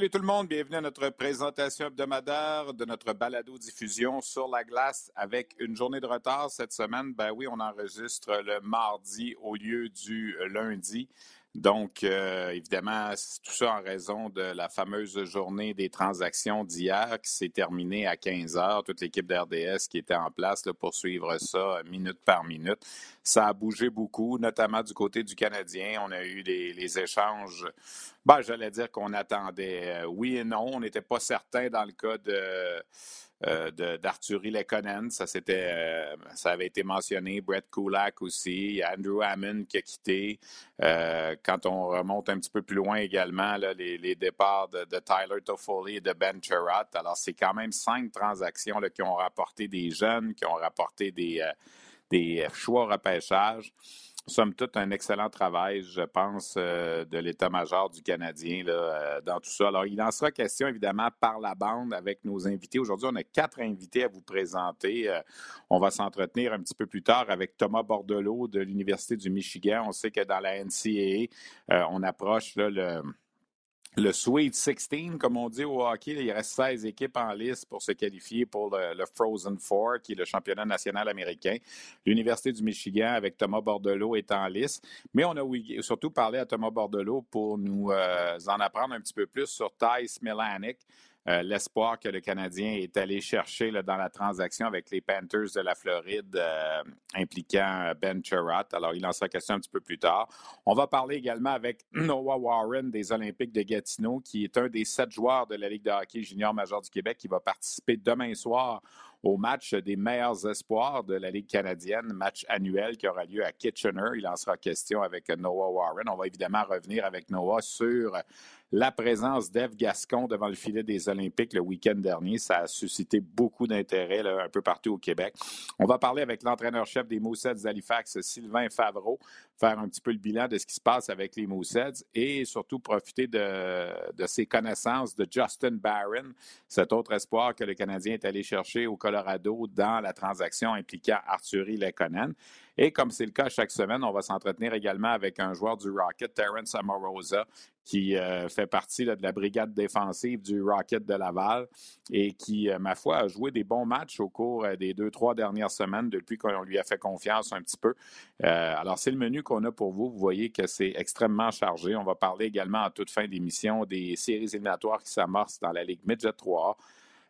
Salut tout le monde, bienvenue à notre présentation hebdomadaire de notre balado-diffusion sur la glace avec une journée de retard cette semaine. Ben oui, on enregistre le mardi au lieu du lundi. Donc, euh, évidemment, tout ça en raison de la fameuse journée des transactions d'hier qui s'est terminée à 15 heures. Toute l'équipe d'RDS qui était en place là, pour suivre ça minute par minute. Ça a bougé beaucoup, notamment du côté du Canadien. On a eu les, échanges. Ben, j'allais dire qu'on attendait euh, oui et non. On n'était pas certain dans le cas de euh, d'Arthurie Lekonen. Ça, c'était, euh, ça avait été mentionné. Brett Kulak aussi. Andrew Hammond qui a quitté. Euh, quand on remonte un petit peu plus loin également, là, les, les, départs de, de, Tyler Toffoli et de Ben Chirot. Alors, c'est quand même cinq transactions là, qui ont rapporté des jeunes, qui ont rapporté des, euh, des choix au repêchage somme toute, un excellent travail, je pense, euh, de l'état-major du Canadien là, euh, dans tout ça. Alors, il en sera question, évidemment, par la bande avec nos invités. Aujourd'hui, on a quatre invités à vous présenter. Euh, on va s'entretenir un petit peu plus tard avec Thomas Bordelot de l'Université du Michigan. On sait que dans la NCAA, on approche là, le le Sweet 16, comme on dit au hockey, il reste 16 équipes en liste pour se qualifier pour le, Frozen Four, qui est le championnat national américain. L'Université du Michigan, avec Thomas Bordelot, est en liste. Mais on a surtout parlé à Thomas Bordelot pour nous euh, en apprendre un petit peu plus sur Thijs Milanic, euh, l'espoir que le Canadien est allé chercher dans la transaction avec les Panthers de la Floride euh, impliquant euh, Ben Chirot. Alors, il en sera question un petit peu plus tard. On va parler également avec Noah Warren des Olympiques de Gatineau, qui est un des sept joueurs de la Ligue de hockey junior major du Québec qui va participer demain soir au match des meilleurs espoirs de la Ligue canadienne, match annuel qui aura lieu à Kitchener. Il en sera question avec Noah Warren. On va évidemment revenir avec Noah sur la présence d'Eve Gascon devant le filet des Olympiques le week-end dernier. Ça a suscité beaucoup d'intérêt un peu partout au Québec. On va parler avec l'entraîneur-chef des Moussets d'Halifax, Sylvain Favreau, faire un petit peu le bilan de ce qui se passe avec les Moussets et surtout profiter de, ses connaissances de Justin Barron, cet autre espoir que le Canadien est allé chercher au Colorado dans la transaction impliquant Arthurie Lekonen. Et comme c'est le cas chaque semaine, on va s'entretenir également avec un joueur du Rocket, Terrence Amorosa, qui euh, fait partie de la brigade défensive du Rocket de Laval et qui, euh, ma foi, a joué des bons matchs au cours euh, des deux, trois dernières semaines depuis qu'on lui a fait confiance un petit peu. alors, c'est le menu qu'on a pour vous. Vous voyez que c'est extrêmement chargé. On va parler également en toute fin d'émission des séries éliminatoires qui s'amorcent dans la Ligue Midget 3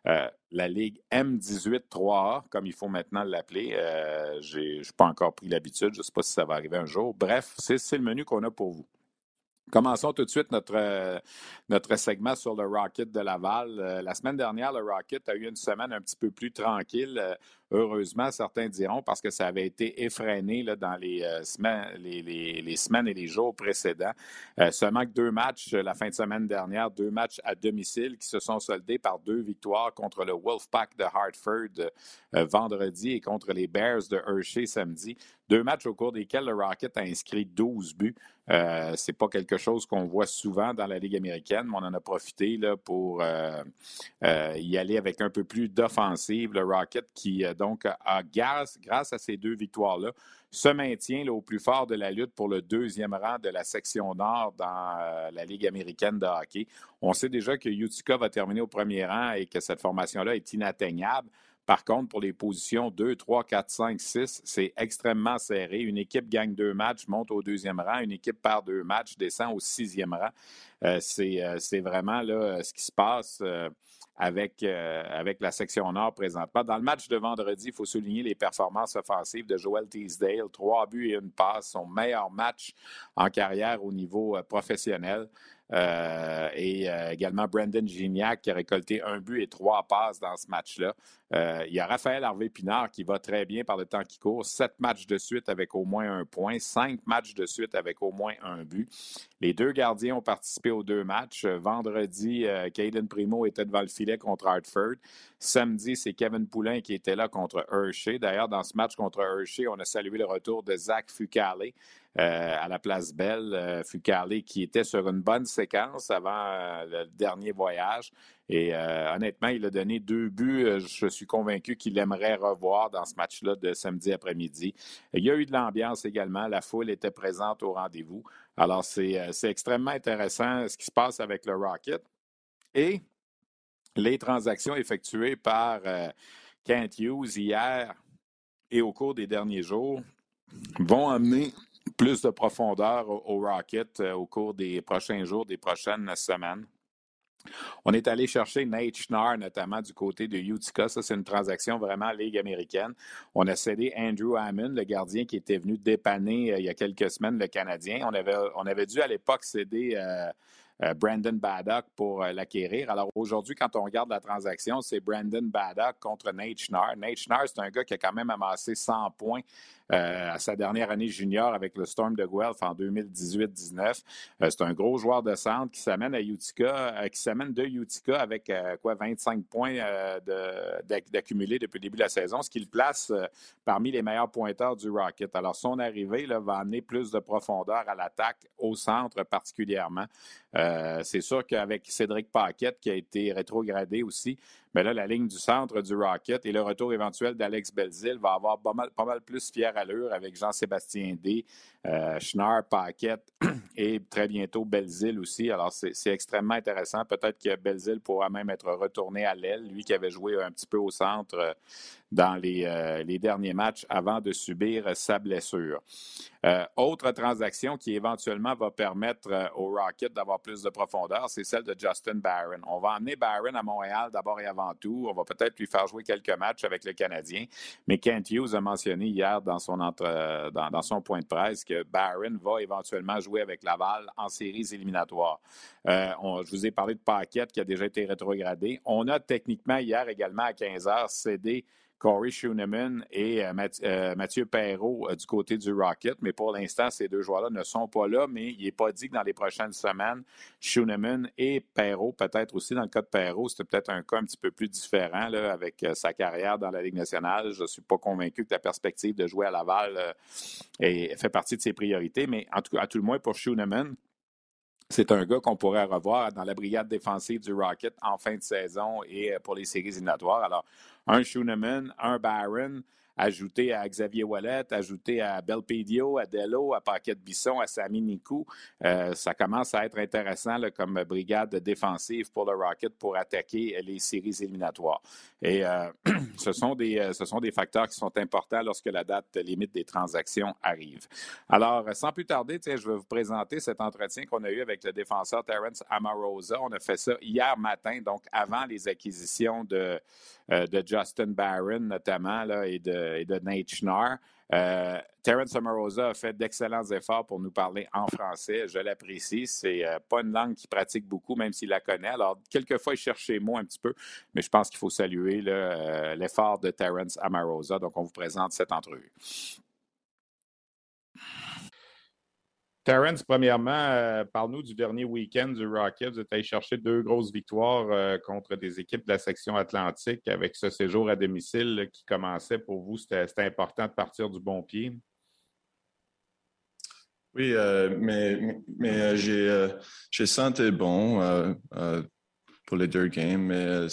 euh, la Ligue M18 3A, comme il faut maintenant l'appeler. Euh, je n'ai pas encore pris l'habitude. Je ne sais pas si ça va arriver un jour. Bref, c'est le menu qu'on a pour vous. Commençons tout de suite notre, euh, notre segment sur le Rocket de Laval. Euh, la semaine dernière, le Rocket a eu une semaine un petit peu plus tranquille. Euh, heureusement, certains diront, parce que ça avait été effréné là, dans les, semaines, les, les, les, semaines et les jours précédents. seulement que deux matchs la fin de semaine dernière, deux matchs à domicile qui se sont soldés par deux victoires contre le Wolfpack de Hartford vendredi et contre les Bears de Hershey samedi. Deux matchs au cours desquels le Rocket a inscrit 12 buts. Euh, c'est pas quelque chose qu'on voit souvent dans la Ligue américaine, mais on en a profité pour euh, euh, y aller avec un peu plus d'offensive. Le Rocket qui, euh, donc, grâce, à ces deux victoires-là, se maintient au plus fort de la lutte pour le deuxième rang de la section nord dans la Ligue américaine de hockey. On sait déjà que Utica va terminer au premier rang et que cette formation-là est inatteignable. Par contre, pour les positions 2, 3, 4, 5, 6, c'est extrêmement serré. Une équipe gagne deux matchs, monte au deuxième rang. Une équipe perd deux matchs, descend au sixième rang. Euh, euh, c'est vraiment là, ce qui se passe avec, avec la section nord présentement. Dans le match de vendredi, il faut souligner les performances offensives de Joel Teasdale. Trois buts et une passe, son meilleur match en carrière au niveau professionnel. Euh, et euh, également Brandon Gignac qui a récolté un but et trois passes dans ce match-là. Euh, il y a Raphaël Harvey-Pinard qui va très bien par le temps qui court. Sept matchs de suite avec au moins un point, cinq matchs de suite avec au moins un but. Les deux gardiens ont participé aux deux matchs. Vendredi, Caden Primo était devant le filet contre Hartford. Samedi, c'est Kevin Poulain qui était là contre Hershey. D'ailleurs, dans ce match contre Hershey, on a salué le retour de Zach Fucale. Euh, à la place Belle, euh, qui était sur une bonne séquence avant euh, le dernier voyage. Et honnêtement, il a donné deux buts. Je suis convaincu qu'il aimerait revoir dans ce match-là de samedi après-midi. Il y a eu de l'ambiance également. La foule était présente au rendez-vous. Alors, c'est extrêmement intéressant ce qui se passe avec le Rocket. Et les transactions effectuées par Kent Hughes hier et au cours des derniers jours vont amener plus de profondeur au, Rocket euh, au cours des prochains jours, des prochaines semaines. On est allé chercher Nate Schnarr, notamment du côté de Utica. Ça, c'est une transaction vraiment Ligue américaine. On a cédé Andrew Hammond, le gardien qui était venu dépanner euh, il y a quelques semaines le Canadien. On avait, dû à l'époque céder euh, Brandon Baddock pour euh, l'acquérir. Alors aujourd'hui, quand on regarde la transaction, c'est Brandon Baddock contre Nate Schnarr. Nate Schnarr, c'est un gars qui a quand même amassé 100 points euh, à sa dernière année junior avec le Storm de Guelph en 2018-19. c'est un gros joueur de centre qui s'amène à Utica, qui s'amène de Utica avec quoi 25 points d'accumulés depuis le début de la saison, ce qui le place parmi les meilleurs pointeurs du Rocket. Alors son arrivée va amener plus de profondeur à l'attaque au centre particulièrement. Euh, c'est sûr qu'avec Cédric Paquette, qui a été rétrogradé aussi, mais là, la ligne du centre du Rocket et le retour éventuel d'Alex Belzil va avoir pas mal, plus fière allure avec Jean-Sébastien D, euh, Schnarr, Paquette et très bientôt Belzil aussi. Alors, c'est extrêmement intéressant. Peut-être que Belzil pourra même être retourné à l'aile, lui qui avait joué un petit peu au centre euh, dans les, les derniers matchs avant de subir sa blessure. autre transaction qui éventuellement va permettre au Rocket d'avoir plus de profondeur, c'est celle de Justin Barron. On va emmener Barron à Montréal d'abord et avant tout. On va peut-être lui faire jouer quelques matchs avec le Canadien. Mais Kent Hughes a mentionné hier dans son, son point de presse que Barron va éventuellement jouer avec Laval en séries éliminatoires. Euh, je vous ai parlé de Paquette qui a déjà été rétrogradé. On a techniquement hier également à 15 heures cédé Corey Schooneman et euh, euh, Mathieu Perrault euh, du côté du Rocket. Mais pour l'instant, ces deux joueurs-là ne sont pas là, mais il n'est pas dit que dans les prochaines semaines, Schooneman et Perrault, peut-être aussi dans le cas de Perrault, c'était peut-être un cas un petit peu plus différent avec sa carrière dans la Ligue nationale. Je ne suis pas convaincu que la perspective de jouer à Laval fait partie de ses priorités, mais en tout, à tout le moins pour Schooneman, c'est un gars qu'on pourrait revoir dans la brigade défensive du Rocket en fin de saison et pour les séries éliminatoires. Alors, un Schooneman, un Barron, ajouté à Xavier Wallet, ajouté à Belpedio, à Dello, à Paquette Bisson, à Sami Nikou. Euh, ça commence à être intéressant comme brigade défensive pour le Rocket pour attaquer les séries éliminatoires. Et euh, ce, sont des, euh, ce sont des facteurs qui sont importants lorsque la date limite des transactions arrive. Alors, sans plus tarder, je vais vous présenter cet entretien qu'on a eu avec le défenseur Terence Amarosa. On a fait ça hier matin, donc avant les acquisitions de, de Justin Barron notamment et de et de Nate Schnarr. Euh, Terence Amarosa a fait d'excellents efforts pour nous parler en français. Je l'apprécie. C'est euh, pas une langue qu'il pratique beaucoup, même s'il la connaît. Alors, quelquefois, il cherche ses mots un petit peu, mais je pense qu'il faut saluer euh, l'effort de Terence Amarosa. Donc, on vous présente cette entrevue. Terence, premièrement, euh, parle-nous du dernier week-end du Rocket. Vous êtes allé chercher deux grosses victoires euh, contre des équipes de la section atlantique avec ce séjour à domicile qui commençait pour vous. C'était important de partir du bon pied. Oui, euh, mais, mais j'ai senti bon pour les deux games, mais,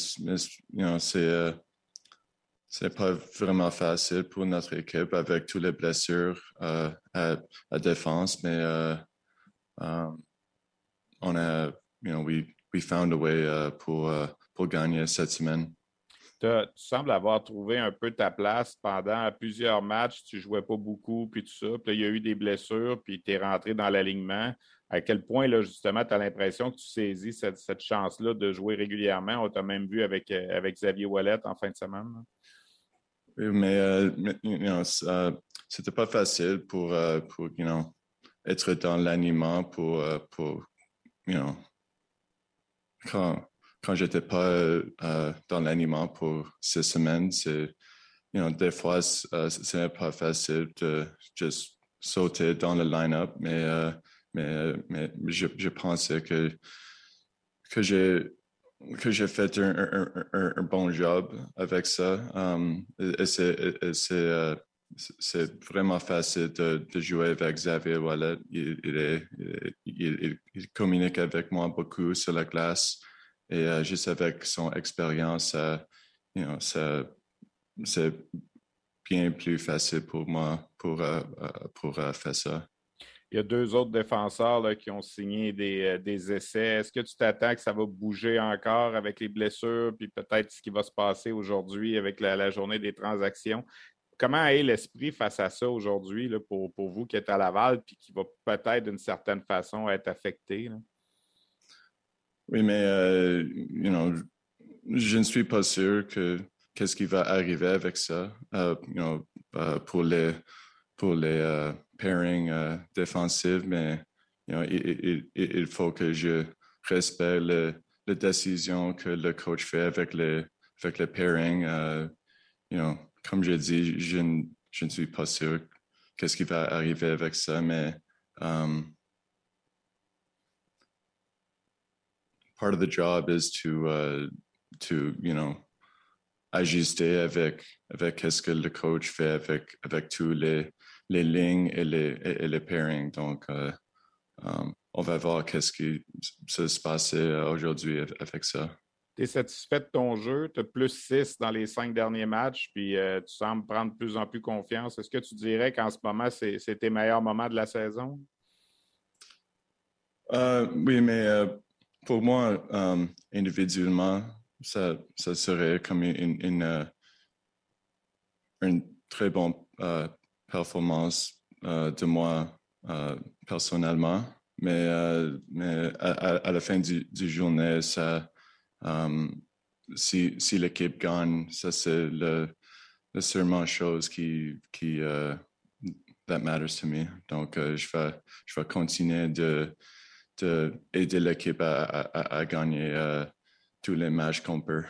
c'est c'est pas vraiment facile pour notre équipe avec toutes les blessures euh, à, défense, mais euh, um, on a, you know, we, we found a way uh, pour, pour gagner cette semaine. tu sembles avoir trouvé un peu ta place pendant plusieurs matchs. Tu ne jouais pas beaucoup, puis tout ça. Puis il y a eu des blessures, puis tu es rentré dans l'alignement. À quel point, là, justement, tu as l'impression que tu saisis cette, chance-là de jouer régulièrement? On t'a même vu avec, euh, avec Xavier Wallet en fin de semaine. Mais, euh, c'était pas facile pour, euh, pour you know, être dans l'animement pour, pour you know, quand, quand j'étais pas euh, dans l'animation pour ces semaines, c'est, you know, des fois, euh, c'est pas facile de juste sauter dans le line-up, mais, euh, mais, mais je, je, pensais que, que j'ai que j'ai fait un, bon job avec ça. Um, et c'est, c'est vraiment facile de, jouer avec Xavier Wallet. Il, il, est, il, il, communique avec moi beaucoup sur la glace. Et euh, juste avec son expérience, you know, c'est bien plus facile pour moi pour, euh, euh, pour faire ça. Il y a deux autres défenseurs là, qui ont signé des, des essais. Est-ce que tu t'attends que ça va bouger encore avec les blessures, puis peut-être ce qui va se passer aujourd'hui avec la, journée des transactions? Comment est l'esprit face à ça aujourd'hui pour, vous qui êtes à Laval, puis qui va peut-être d'une certaine façon être affecté? Oui, mais euh, je ne suis pas sûr que qu'est-ce qui va arriver avec ça. Uh, you know, uh, pour les pour les uh, pairings défensifs, mais il, faut que je respecte le, la décision que le coach fait avec les avec les pairings. you know, comme je dis, je, je ne suis pas sûr qu'est-ce qui va arriver avec ça, mais um, part of the job is to uh, to you know ajuster avec avec qu'est-ce que le coach fait avec avec tous les les lignes et les et, les pairings. Donc euh, um, on va voir qu'est-ce qui se passe aujourd'hui avec ça. Tu es satisfait de ton jeu, tu as plus 6 dans les cinq derniers matchs, puis euh, tu sembles prendre de plus en plus confiance. Est-ce que tu dirais qu'en ce moment, c'est tes meilleurs moments de la saison? Euh, oui, mais euh, pour moi, individuellement, ça, ça, serait comme une, une, euh, une très bonne performance uh, de moi uh, personnellement. Mais, mais à, à, la fin du, du journée, ça, si, si l'équipe gagne, ça c'est le, le seulement chose qui, qui that matters to me. Donc, je, vais, je vais continuer de d'aider l'équipe à, gagner euh, tous les matchs qu'on peut.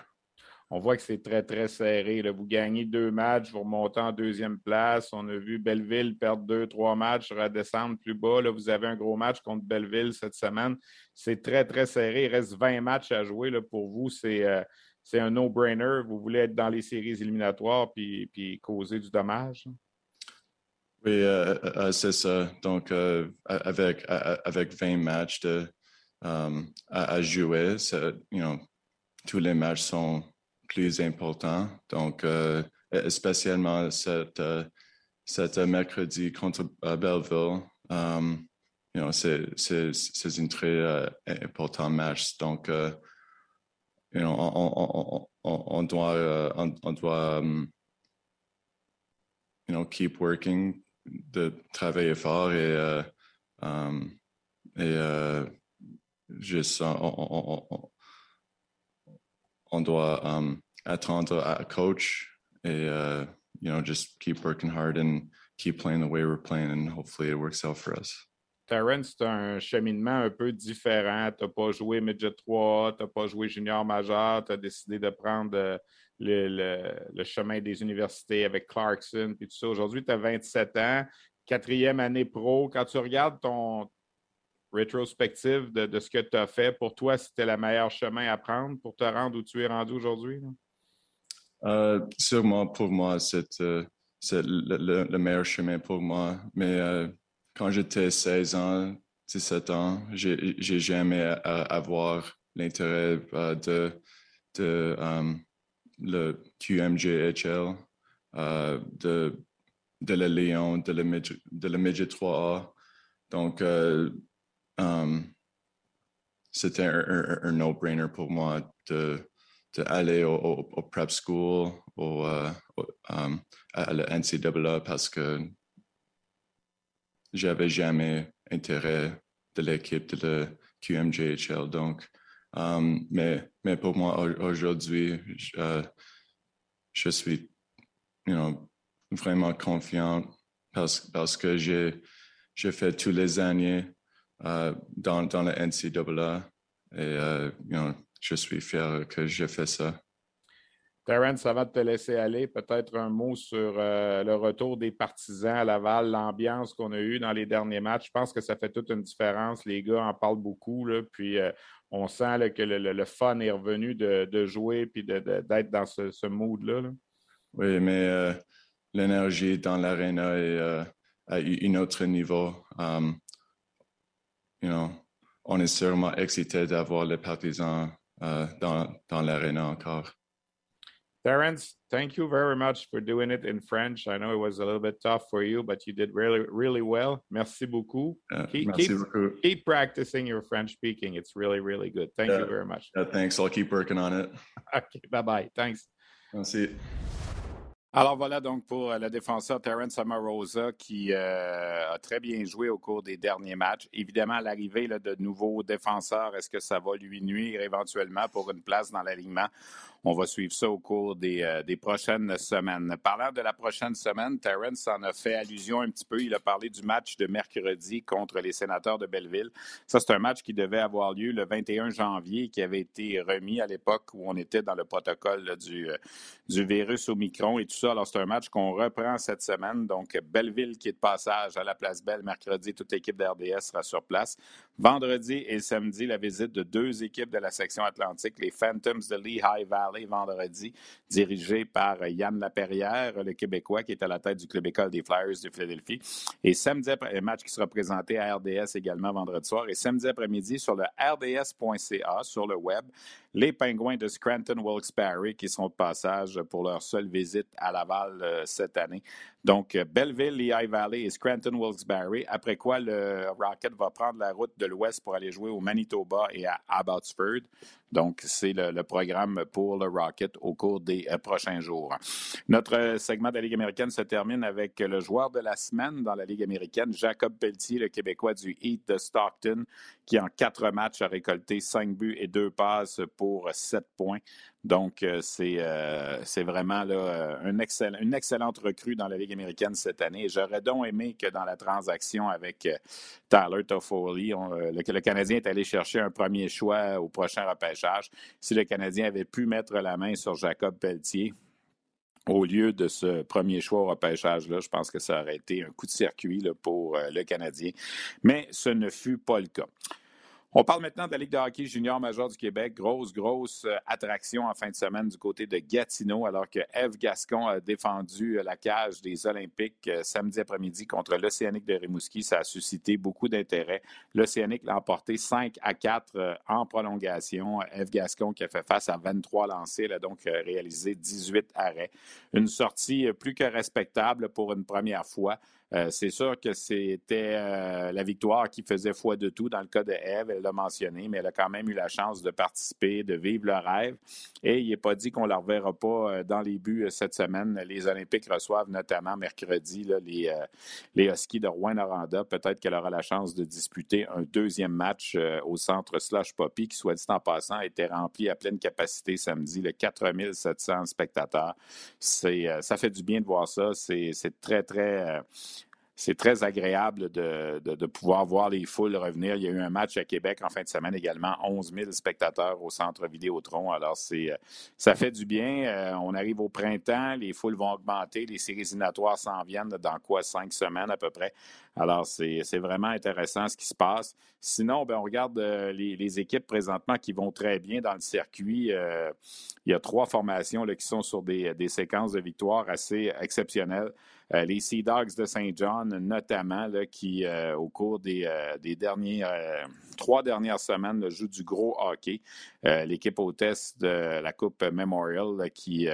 On voit que c'est très, très serré. Vous gagnez deux matchs, vous remontez en deuxième place. On a vu Belleville perdre deux, trois matchs, redescendre plus bas. Vous avez un gros match contre Belleville cette semaine. C'est très, très serré. Il reste 20 matchs à jouer. Pour vous, c'est euh, un no-brainer. Vous voulez être dans les séries éliminatoires puis, puis causer du dommage. Oui, euh, euh, c'est ça. Donc, avec, avec 20 matchs à, jouer, tous les matchs sont plus importants. Donc, spécialement cet, cet mercredi contre Belleville, um, you c'est un très important match. Donc, you know, on, on, on, doit, on, doit um, you know, keep working de travailler fort et, euh, um, et euh, juste, on, on, doit um, attendre à coach et, uh, you know, just keep working hard and keep playing the way we're playing and hopefully it works out for us. Terrence, c'est un cheminement un peu différent. Tu n'as pas joué Midget 3, tu n'as pas joué junior majeur, tu as décidé de prendre euh, le, chemin des universités avec Clarkson puis tout ça. Aujourd'hui, tu as 27 ans, quatrième année pro. Quand tu regardes ton rétrospective de, ce que tu as fait, pour toi, c'était le meilleur chemin à prendre pour te rendre où tu es rendu aujourd'hui? Euh, sûrement pour moi, c'est euh, le, meilleur chemin pour moi. Mais euh, quand j'étais 16 ans, 17 ans, j'ai jamais avoir l'intérêt de, de le QMJHL, euh, de, de la Lyon, de de la Midget 3A. Donc, euh, um, c'était un, no-brainer pour moi de, d'aller au, prep school, au, um, à la NCAA parce que j'avais jamais intérêt de l'équipe de la QMJHL. Donc, um, mais, mais pour moi, aujourd'hui, je, je suis you know, vraiment confiant parce, parce que j'ai fait tous les années uh, dans, dans la NCAA et uh, you know, je suis fier que j'ai fait ça. Terence, avant de te laisser aller, peut-être un mot sur euh, le retour des partisans à Laval, l'ambiance qu'on a eue dans les derniers matchs. Je pense que ça fait toute une différence. Les gars en parlent beaucoup. Là, puis euh, on sent que le, fun est revenu de, jouer et d'être dans ce, mood-là. Oui, mais euh, l'énergie dans l'aréna est à un autre niveau. Um, you know, on est sûrement excité d'avoir les partisans dans, dans l'aréna encore. Terence, thank you very much for doing it in French. I know it was a little bit tough for you, but you did really, really well. Merci beaucoup. Uh, keep, merci keep, beaucoup. keep, practicing your French speaking. It's really, really good. Thank you very much. thanks. I'll keep working on it. Okay, bye bye. Thanks. Merci. Alors voilà donc pour euh, le défenseur Terence Samarosa qui euh, a très bien joué au cours des derniers matchs. Évidemment, l'arrivée de nouveaux défenseurs, est-ce que ça va lui nuire éventuellement pour une place dans l'alignement? On va suivre ça au cours des, euh, des, prochaines semaines. Parlant de la prochaine semaine, Terence en a fait allusion un petit peu. Il a parlé du match de mercredi contre les sénateurs de Belleville. Ça, c'est un match qui devait avoir lieu le 21 janvier, qui avait été remis à l'époque où on était dans le protocole du, du virus Omicron et tout ça. Alors, c'est un match qu'on reprend cette semaine. Donc, Belleville qui est de passage à la place Belle mercredi. Toute l'équipe d'RDS sera sur place. Vendredi et samedi, la visite de deux équipes de la section Atlantique, les Phantoms de Lehigh Valley vendredi, dirigés par Yann Laperrière, le Québécois qui est à la tête du club école des Flyers de Philadelphie. Et samedi, un match qui sera présenté à RDS également vendredi soir. Et samedi après-midi, sur le rds.ca, sur le web, les Pingouins de Scranton Wilkes-Barre qui sont de passage pour leur seule visite à Laval euh, cette année. Donc, euh, Belleville, Lehigh Valley et Scranton Wilkes-Barre, après quoi le Rocket va prendre la route de l'ouest pour aller jouer au Manitoba et à Abbotsford. Donc, c'est le, programme pour le Rocket au cours des euh, prochains jours. Notre segment de la Ligue américaine se termine avec le joueur de la semaine dans la Ligue américaine, Jacob Pelletier, le Québécois du Heat de Stockton, qui en quatre matchs a récolté cinq buts et deux passes pour sept points. Donc, euh, euh, c'est vraiment là, une excellente recrue dans la Ligue américaine cette année. J'aurais donc aimé que dans la transaction avec euh, Tyler Toffoli, le, le, Canadien est allé chercher un premier choix au prochain repêchage. Si le Canadien avait pu mettre la main sur Jacob Pelletier, au lieu de ce premier choix au repêchage-là, je pense que ça aurait été un coup de circuit pour le Canadien. Mais ce ne fut pas le cas. On parle maintenant de la Ligue de hockey junior major du Québec. Grosse, grosse euh, attraction en fin de semaine du côté de Gatineau, alors que Eve Gascon a défendu euh, la cage des Olympiques euh, samedi après-midi contre l'Océanique de Rimouski. Ça a suscité beaucoup d'intérêt. L'Océanique l'a emporté 5 à 4 en prolongation. Eve Gascon qui a fait face à 23 lancés, elle a donc réalisé 18 arrêts. Une sortie plus que respectable pour une première fois. Euh, c'est sûr que c'était euh, la victoire qui faisait foi de tout dans le cas de Eve, elle l'a mentionné, mais elle a quand même eu la chance de participer, de vivre le rêve. Et il n'est pas dit qu'on ne la reverra pas euh, dans les buts cette semaine. Les Olympiques reçoivent notamment mercredi les, les Huskies de Rouen-Noranda. Peut-être qu'elle aura la chance de disputer un deuxième match au centre Slush Poppy, qui, soit dit en passant, été rempli à pleine capacité samedi, le 4700 spectateurs. ça fait du bien de voir ça. C'est très, très c'est très agréable de, de, pouvoir voir les foules revenir. Il y a eu un match à Québec en fin de semaine également, 11 000 spectateurs au centre Vidéotron. Alors, c'est, euh, ça fait du bien. Euh, on arrive au printemps, les foules vont augmenter, les séries éliminatoires s'en viennent dans quoi, cinq semaines à peu près. Alors, c'est, vraiment intéressant ce qui se passe. Sinon, ben, on regarde euh, les, équipes présentement qui vont très bien dans le circuit. il y a trois formations là, qui sont sur des, des séquences de victoires assez exceptionnelles. Les Sea Dogs de Saint John, notamment, qui, au cours des, des derniers, trois dernières semaines, jouent du gros hockey. L'équipe hôtesse de la Coupe Memorial qui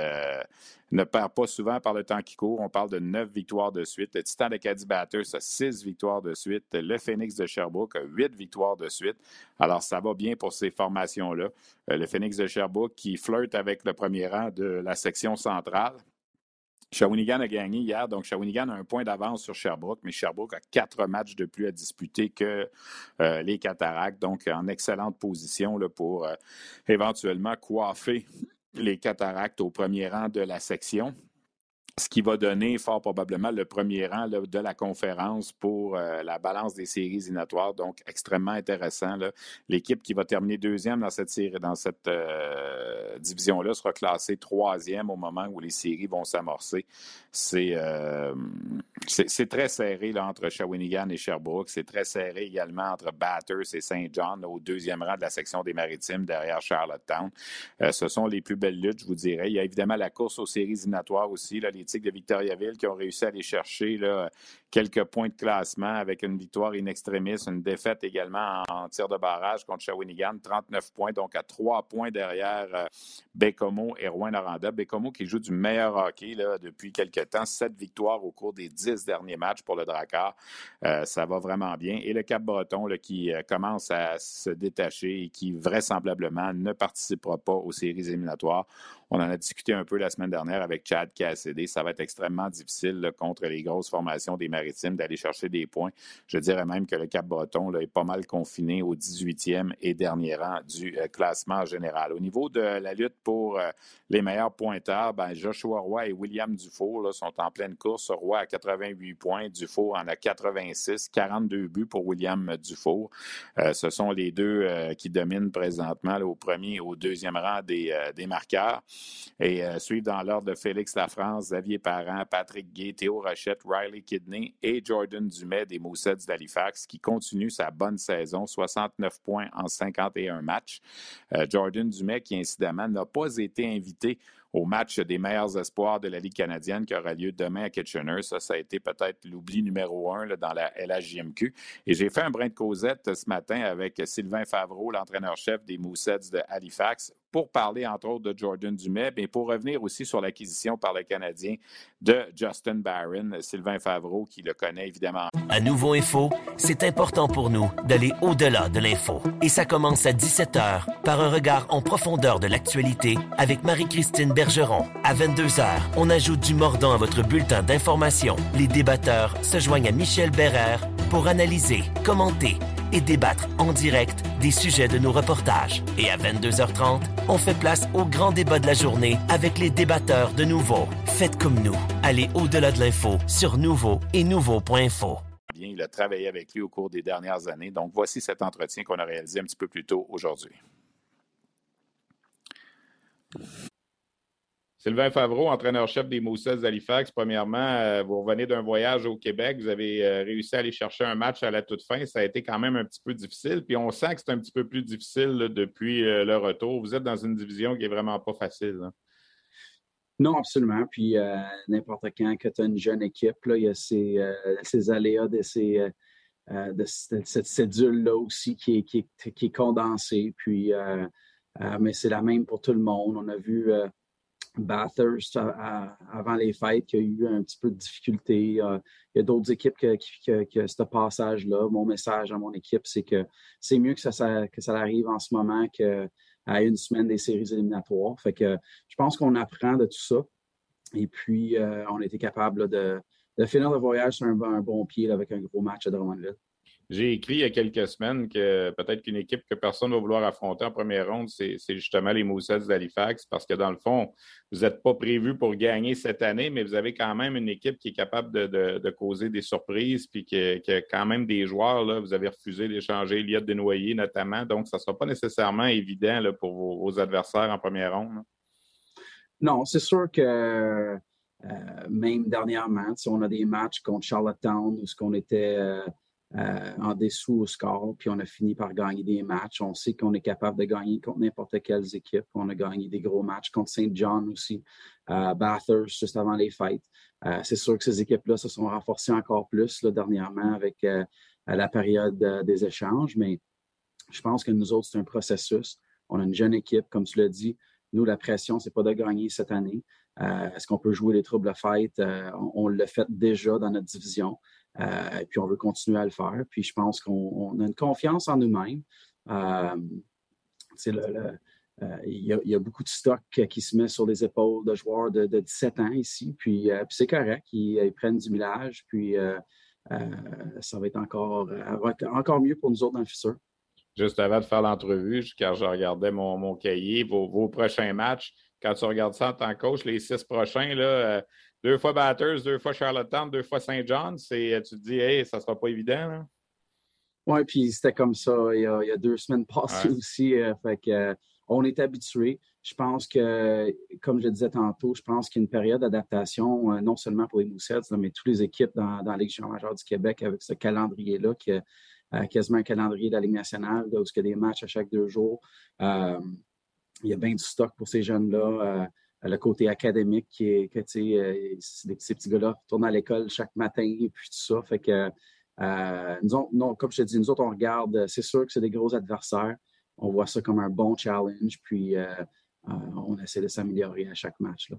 ne perd pas souvent par le temps qui court. On parle de neuf victoires de suite. Le Titan de Caddy Batters a six victoires de suite. Le Phoenix de Sherbrooke a huit victoires de suite. Alors, ça va bien pour ces formations-là. Euh, le Phoenix de Sherbrooke qui flirte avec le premier rang de la section centrale. Shawinigan a gagné hier, donc Shawinigan a un point d'avance sur Sherbrooke, mais Sherbrooke a quatre matchs de plus à disputer que euh, les Cataractes, donc en excellente position là, pour euh, éventuellement coiffer les cataractes au premier rang de la section ce qui va donner fort probablement le premier rang de la conférence pour euh, la balance des séries éliminatoires. Donc, extrêmement intéressant. L'équipe qui va terminer deuxième dans cette euh, division-là sera classée troisième au moment où les séries vont s'amorcer. C'est euh, très serré entre Shawinigan et Sherbrooke. C'est très serré également entre Batters et Saint John au deuxième rang de la section des Maritimes derrière Charlottetown. ce sont les plus belles luttes, je vous dirais. Il y a évidemment la course aux séries éliminatoires aussi. De Victoriaville qui ont réussi à aller chercher là, quelques points de classement avec une victoire in extremis, une défaite également en, tir de barrage contre Shawinigan, 39 points, donc à trois points derrière euh, Bécomo et Rouen-Noranda. Bécomo qui joue du meilleur hockey là, depuis quelques temps, sept victoires au cours des dix derniers matchs pour le Drakkar. Euh, ça va vraiment bien. Et le Cap-Breton qui euh, commence à se détacher et qui vraisemblablement ne participera pas aux séries éliminatoires. On en a discuté un peu la semaine dernière avec Chad Cassidy. Ça va être extrêmement difficile contre les grosses formations des Maritimes d'aller chercher des points. Je dirais même que le Cap-Breton est pas mal confiné au 18e et dernier rang du euh, classement général. Au niveau de la lutte pour euh, les meilleurs pointeurs, ben, Joshua Roy et William Dufour sont en pleine course. Roy a 88 points, Dufour en a 86, 42 buts pour William Dufour. Euh, ce sont les deux qui dominent présentement au premier et au deuxième rang des, des marqueurs. Et suivent dans l'ordre de Félix Lafrance, Xavier Parent, Patrick Gay, Théo Rochette, Riley Kidney et Jordan Dumais des Moussets d'Halifax qui continue sa bonne saison, 69 points en 51 matchs. Euh, Jordan Dumais qui, incidemment, n'a pas été invité au match des meilleurs espoirs de la Ligue canadienne qui aura lieu demain à Kitchener. Ça, ça a été peut-être l'oubli numéro un dans la LHJMQ. Et j'ai fait un brin de causette ce matin avec Sylvain Favreau, l'entraîneur-chef des Moussets de Halifax, pour parler entre autres de Jordan Dumais, mais pour revenir aussi sur l'acquisition par le Canadien de Justin Barron, Sylvain Favreau, qui le connaît évidemment. À Nouveau Info, c'est important pour nous d'aller au-delà de l'info. Et ça commence à 17h par un regard en profondeur de l'actualité avec Marie-Christine À 22h, on ajoute du mordant à votre bulletin d'information. Les débatteurs se joignent à Michel Bérère pour analyser, commenter et débattre en direct des sujets de nos reportages. Et à 22h30, on fait place au grand débat de la journée avec les débatteurs de Nouveau. Faites comme nous. Allez au-delà de l'info sur Nouveau et Nouveau.info. Bien, il a travaillé avec lui au cours des dernières années. Donc, voici cet entretien qu'on a réalisé un petit peu plus tôt aujourd'hui. Sylvain Favreau, entraîneur-chef des Moussets d'Halifax. Premièrement, euh, vous revenez d'un voyage au Québec. Vous avez euh, réussi à aller chercher un match à la toute fin. Ça a été quand même un petit peu difficile. Puis on sent que c'est un petit peu plus difficile depuis euh, le retour. Vous êtes dans une division qui est vraiment pas facile. Non, absolument. Puis n'importe quand que tu as une jeune équipe, il y a ces, aléas de, ces, de cette cédule-là aussi qui est, qui, qui est condensée. Puis, mais c'est la même pour tout le monde. On a vu Bathurst avant les fêtes qui a eu un petit peu de difficulté. il y a d'autres équipes qui ont ce passage-là. Mon message à mon équipe, c'est que c'est mieux que ça, que ça arrive en ce moment qu'à une semaine des séries éliminatoires. Fait que je pense qu'on apprend de tout ça. Et puis, euh, on a été capable de, finir le voyage sur un, bon pied avec un gros match à Drummondville. J'ai écrit il y a quelques semaines que peut-être qu'une équipe que personne ne va vouloir affronter en première ronde, c'est justement les Moussets d'Halifax, parce que dans le fond, vous n'êtes pas prévu pour gagner cette année, mais vous avez quand même une équipe qui est capable de, causer des surprises, puis qui, a quand même des joueurs. Là, vous avez refusé d'échanger Eliott Desnoyers notamment, donc ça ne sera pas nécessairement évident pour vos, adversaires en première ronde. Non, c'est sûr que euh, même dernièrement, on a des matchs contre Charlottetown où ce qu'on était. Euh, euh, en dessous au score, puis on a fini par gagner des matchs. On sait qu'on est capable de gagner contre n'importe quelle équipe. On a gagné des gros matchs contre St. John aussi, euh, Bathurst juste avant les fêtes. c'est sûr que ces équipes-là se sont renforcées encore plus dernièrement avec la période des échanges, mais je pense que nous autres, c'est un processus. On a une jeune équipe, comme tu l'as dit. Nous, la pression, c'est pas de gagner cette année. Est-ce qu'on peut jouer les troubles fight? on, on l'a fait déjà dans notre division. Et puis on veut continuer à le faire. Puis je pense qu'on a une confiance en nous-mêmes. le, euh, il, y a, beaucoup de stock qui se met sur les épaules de joueurs de, 17 ans ici. Euh, puis, c'est correct, ils, prennent du millage. Puis euh, ça va être encore, encore mieux pour nous autres dans le futur. Juste avant de faire l'entrevue, car je regardais mon, cahier, vos, prochains matchs, quand tu regardes ça en tant que coach, les six prochains, là, deux fois Batters, deux fois Charlottetown, deux fois Saint John, tu te dis, hey, ça sera pas évident. Oui, puis c'était comme ça il y, a, deux semaines passées aussi. fait que, on est habitué. Je pense que, comme je le disais tantôt, je pense qu'il y a une période d'adaptation, euh, non seulement pour les Moussets, mais toutes les équipes dans, dans la Ligue majeure du Québec avec ce calendrier-là, qui est euh, quasiment un calendrier de la Ligue nationale, où il y a des matchs à chaque deux jours. Euh, il y a bien du stock pour ces jeunes-là. Le côté académique qui est tu sais, ces petits gars-là retournent à l'école chaque matin et puis tout ça. Fait que, nous non, comme je te dis, nous autres, on regarde, c'est sûr que c'est des gros adversaires on voit ça comme un bon challenge, puis euh, euh, on essaie de s'améliorer à chaque match.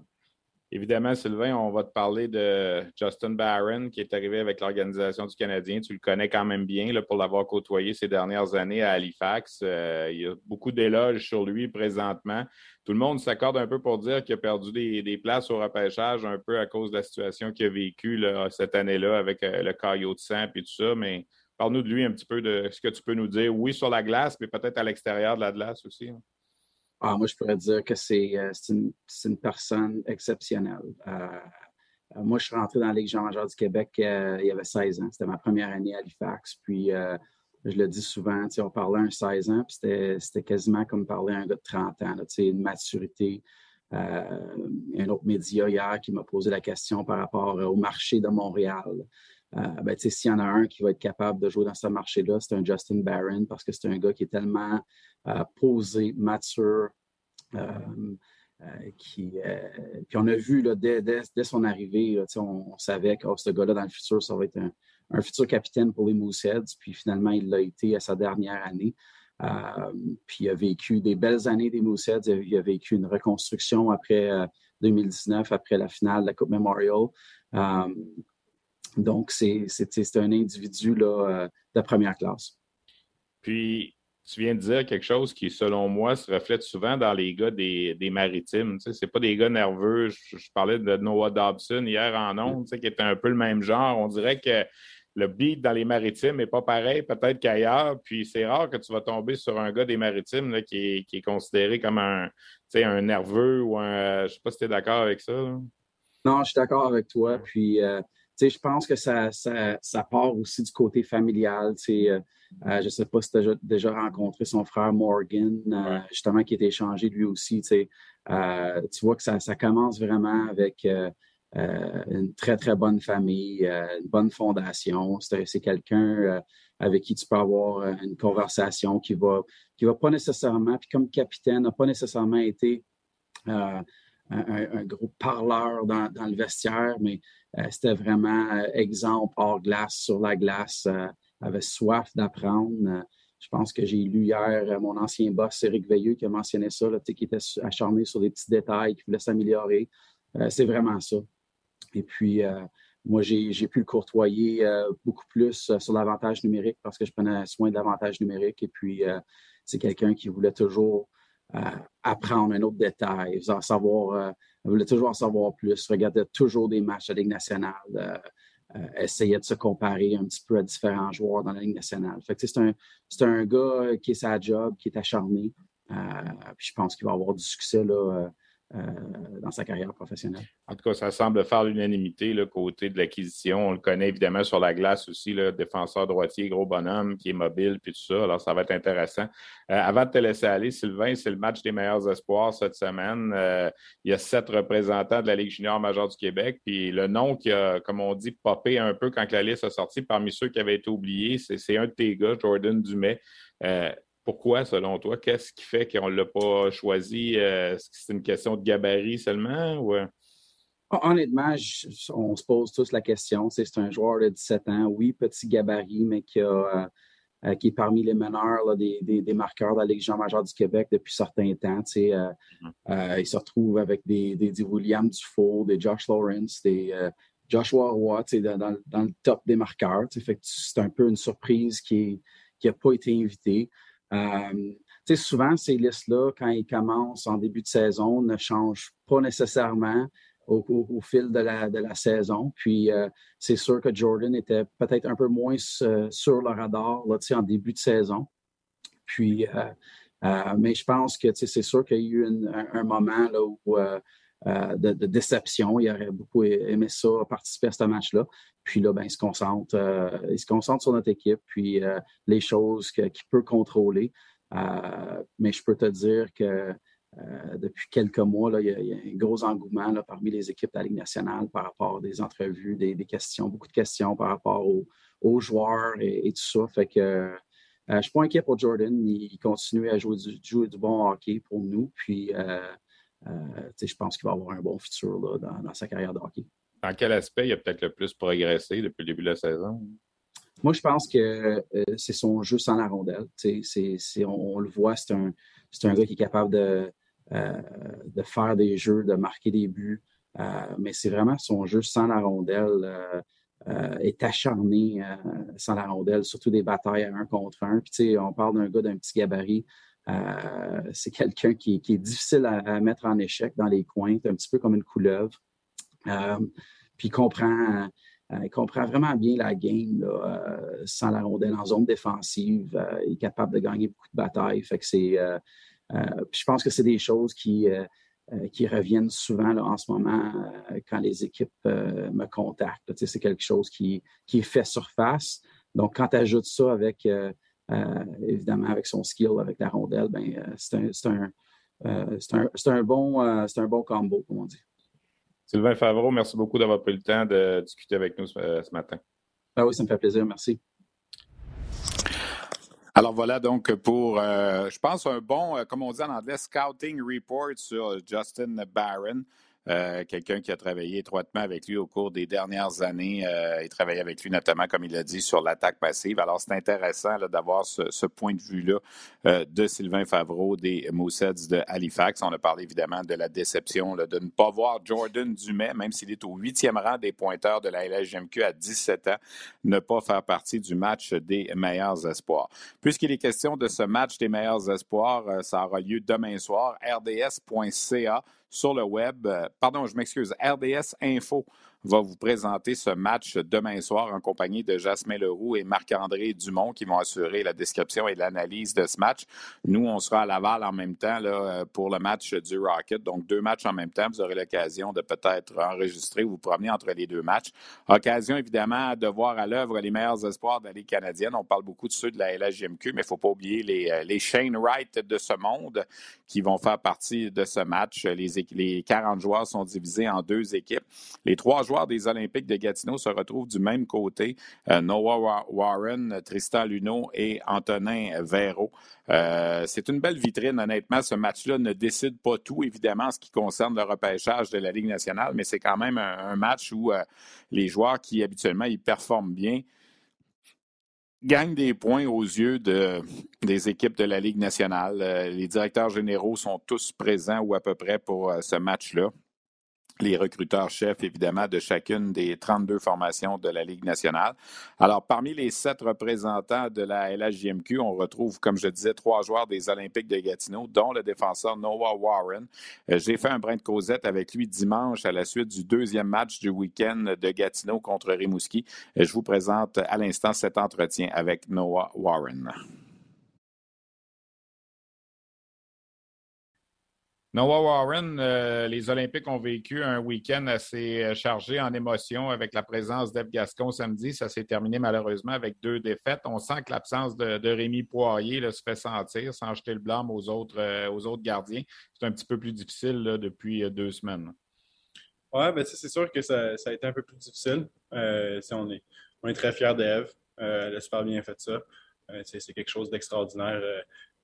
Évidemment, Sylvain, on va te parler de Justin Barron qui est arrivé avec l'Organisation du Canadien. Tu le connais quand même bien là, pour l'avoir côtoyé ces dernières années à Halifax. Euh, il y a beaucoup d'éloges sur lui présentement. Tout le monde s'accorde un peu pour dire qu'il a perdu des, places au repêchage un peu à cause de la situation qu'il a vécue cette année-là avec le caillot de sang et tout ça. Mais Parle-nous de lui un petit peu de ce que tu peux nous dire. Oui, sur la glace, mais peut-être à l'extérieur de la glace aussi. Hein. Ah, moi, je pourrais dire que c'est euh, une, personne exceptionnelle. Euh, moi, je suis rentré dans la Ligue Jean-Major du Québec euh, il y avait 16 ans. C'était ma première année à Halifax. Puis, je le dis souvent, on parlait un 16 ans, puis c'était quasiment comme parler à un gars de 30 ans. Une maturité. un autre média hier qui m'a posé la question par rapport au marché de Montréal. Euh, ben, s'il y en a un qui va être capable de jouer dans ce marché-là, c'est un Justin Barron parce que c'est un gars qui est tellement euh, posé, mature. Euh, qui, puis on a vu là, dès, son arrivée, on, savait que oh, ce gars-là, dans le futur, ça va être un, futur capitaine pour les Mooseheads. Puis finalement, il l'a été à sa dernière année. puis il a vécu des belles années des Mooseheads. Il a, vécu une reconstruction après 2019, après la finale de la Coupe Memorial. Donc, c'est un individu là, euh, de première classe. Puis, tu viens de dire quelque chose qui, selon moi, se reflète souvent dans les gars des, maritimes. Ce n'est pas des gars nerveux. Je, parlais de Noah Dobson hier en ondes, qui était un peu le même genre. On dirait que le beat dans les maritimes n'est pas pareil peut-être qu'ailleurs. Puis c'est rare que tu vas tomber sur un gars des maritimes qui, est, considéré comme un, un nerveux ou un. Je ne sais pas si tu es d'accord avec ça. Non, je suis d'accord avec toi. Puis euh, je pense que ça, ça, part aussi du côté familial. Euh, euh, je ne sais pas si tu as déjà rencontré son frère Morgan, euh, justement, qui est échangé lui aussi. tu vois que ça, commence vraiment avec une très, très bonne famille, une bonne fondation. C'est quelqu'un avec qui tu peux avoir une conversation qui va, qui va pas nécessairement, puis comme capitaine, n'a pas nécessairement été un, gros parleur dans, le vestiaire, mais euh, c'était vraiment euh, exemple hors glace, sur la glace, euh, avait soif d'apprendre. je pense que j'ai lu hier mon ancien boss, Éric Veilleux, qui a mentionné ça, là, qui était acharné sur des petits détails, qui voulait s'améliorer. c'est vraiment ça. Et puis, moi, j'ai pu le courtoyer beaucoup plus sur l'avantage numérique parce que je prenais soin de l'avantage numérique. Et puis, c'est quelqu'un qui voulait toujours apprendre un autre détail, savoir elle voulait toujours en savoir plus, regardait toujours des matchs de la Ligue nationale, euh, euh, essayait de se comparer un petit peu à différents joueurs dans la Ligue nationale. c'est un, un gars qui est sa job, qui est acharné. Euh, puis je pense qu'il va avoir du succès là, euh, dans sa carrière professionnelle. En tout cas, ça semble faire l'unanimité, le côté de l'acquisition. On le connaît évidemment sur la glace aussi, le défenseur droitier, gros bonhomme, qui est mobile, puis tout ça. Alors, ça va être intéressant. Euh, avant de te laisser aller, Sylvain, c'est le match des meilleurs espoirs cette semaine. Euh, il y a sept représentants de la Ligue junior majeure du Québec. Puis le nom qui a, comme on dit, popé un peu quand la liste a sorti parmi ceux qui avaient été oubliés, c'est un de tes gars, Jordan Dumais. Pourquoi, selon toi? Qu'est-ce qui fait qu'on ne l'a pas choisi? Euh, est-ce que c'est une question de gabarit seulement? Ou... Euh? Honnêtement, on se pose tous la question. C'est un joueur de 17 ans, oui, petit gabarit, mais qui, a, euh, qui est parmi les meneurs des, des, marqueurs de la Ligue majeure du Québec depuis certains temps. Euh, mm-hmm. euh, il se retrouve avec des, des, William Dufault, des Josh Lawrence, des Joshua Roy dans, dans, le top des marqueurs. C'est un peu une surprise qui n'a pas été invitée. Souvent, ces listes-là, quand ils commencent en début de saison, ne changent pas nécessairement au, fil de la, saison. Puis euh, c'est sûr que Jordan était peut-être un peu moins euh, sur le radar là, en début de saison. Puis, euh, mais je pense que c'est sûr qu'il y a eu un, moment là, où, de, déception. Il aurait beaucoup aimé ça, participer à ce match-là. Puis là, ben, il, se concentre, il se concentre sur notre équipe, puis les choses qu'il peut contrôler. mais je peux te dire que euh, depuis quelques mois, là, il, y a, un gros engouement là, parmi les équipes de la Ligue nationale par rapport à des entrevues, des, questions, beaucoup de questions par rapport aux, joueurs et, tout ça. Fait que euh, je ne suis pas inquiet pour Jordan. Il, continue à jouer du, du, bon hockey pour nous. Puis euh, je pense qu'il va avoir un bon futur là, dans, sa carrière de hockey. Dans quel aspect il a peut-être le plus progressé depuis le début de la saison? Moi, je pense que c'est son jeu sans la rondelle. on, le voit, c'est un, un gars qui est capable de, euh, de faire des jeux, de marquer des buts. Euh, mais c'est vraiment son jeu sans la rondelle euh, est acharné sans la rondelle, surtout des batailles à un contre un. Puis, on parle d'un gars d'un petit gabarit. C'est quelqu'un qui, est difficile à, mettre en échec dans les coins, un petit peu comme une couleuvre. puis il comprend, il comprend vraiment bien la game sans la rondelle en zone défensive. il est capable de gagner beaucoup de batailles. Fait que c'est euh, je pense que c'est des choses qui, euh, euh, qui reviennent souvent en ce moment quand les équipes me contactent. C'est quelque chose qui, qui fait surface. Donc, quand tu ajoutes ça avec, évidemment, avec son skill, avec la rondelle, ben, c'est un, un, un, bon, un bon combo, comme on dit. Sylvain Favreau, merci beaucoup d'avoir pris le temps de discuter avec nous ce, matin. Ah oui, ça me fait plaisir. Merci. Alors voilà donc pour, euh, je pense, un bon, euh, comme on dit en anglais, scouting report sur Justin Barron. Euh, quelqu'un qui a travaillé étroitement avec lui au cours des dernières années. Euh, il travaillait avec lui notamment, comme il l'a dit, sur l'attaque passive. Alors, c'est intéressant d'avoir ce, point de vue-là euh, de Sylvain Favreau des Moussets de Halifax. On a parlé évidemment de la déception de ne pas voir Jordan Dumais, même s'il est au huitième rang des pointeurs de la LHGMQ à 17 ans, ne pas faire partie du match des meilleurs espoirs. Puisqu'il est question de ce match des meilleurs espoirs, ça aura lieu demain soir, rds.ca sur le web. Euh, pardon, je m'excuse, RDS Info va vous présenter ce match demain soir en compagnie de Jasmin Leroux et Marc-André Dumont qui vont assurer la description et l'analyse de ce match. Nous, on sera à Laval en même temps là, pour le match du Rocket. Donc, deux matchs en même temps. Vous aurez l'occasion de peut-être enregistrer ou vous promener entre les deux matchs. Occasion, évidemment, de voir à l'œuvre les meilleurs espoirs de la Ligue canadienne. On parle beaucoup de ceux de la LHJMQ, mais il ne faut pas oublier les, euh, les Shane Wright de ce monde qui vont faire partie de ce match. Les, les 40 joueurs sont divisés en deux équipes. Les trois joueurs des Olympiques de Gatineau se retrouvent du même côté. Euh, Noah Warren, Tristan Luneau et Antonin Véro. Euh, c'est une belle vitrine, honnêtement. Ce match-là ne décide pas tout, évidemment, en ce qui concerne le repêchage de la Ligue nationale, mais c'est quand même un, match où euh, les joueurs qui habituellement ils performent bien gagnent des points aux yeux de, des équipes de la Ligue nationale. les directeurs généraux sont tous présents ou à peu près pour ce match-là les recruteurs chefs, évidemment, de chacune des 32 formations de la Ligue nationale. Alors, parmi les sept représentants de la LHJMQ, on retrouve, comme je disais, trois joueurs des Olympiques de Gatineau, dont le défenseur Noah Warren. Euh, j'ai fait un brin de causette avec lui dimanche à la suite du deuxième match du week-end de Gatineau contre Rimouski. Euh, je vous présente à l'instant cet entretien avec Noah Warren. Noah Warren, euh, les Olympiques ont vécu un week-end assez euh, chargé en émotions avec la présence d'Eve Gascon samedi. Ça s'est terminé malheureusement avec deux défaites. On sent que l'absence de, Rémi Poirier se fait sentir sans jeter le blâme aux autres, euh, aux autres gardiens. C'est un petit peu plus difficile depuis deux semaines. Oui, ben, c'est sûr que ça, a été un peu plus difficile. on, est, on est très fiers d'Eve. elle a super bien fait ça. c'est quelque chose d'extraordinaire.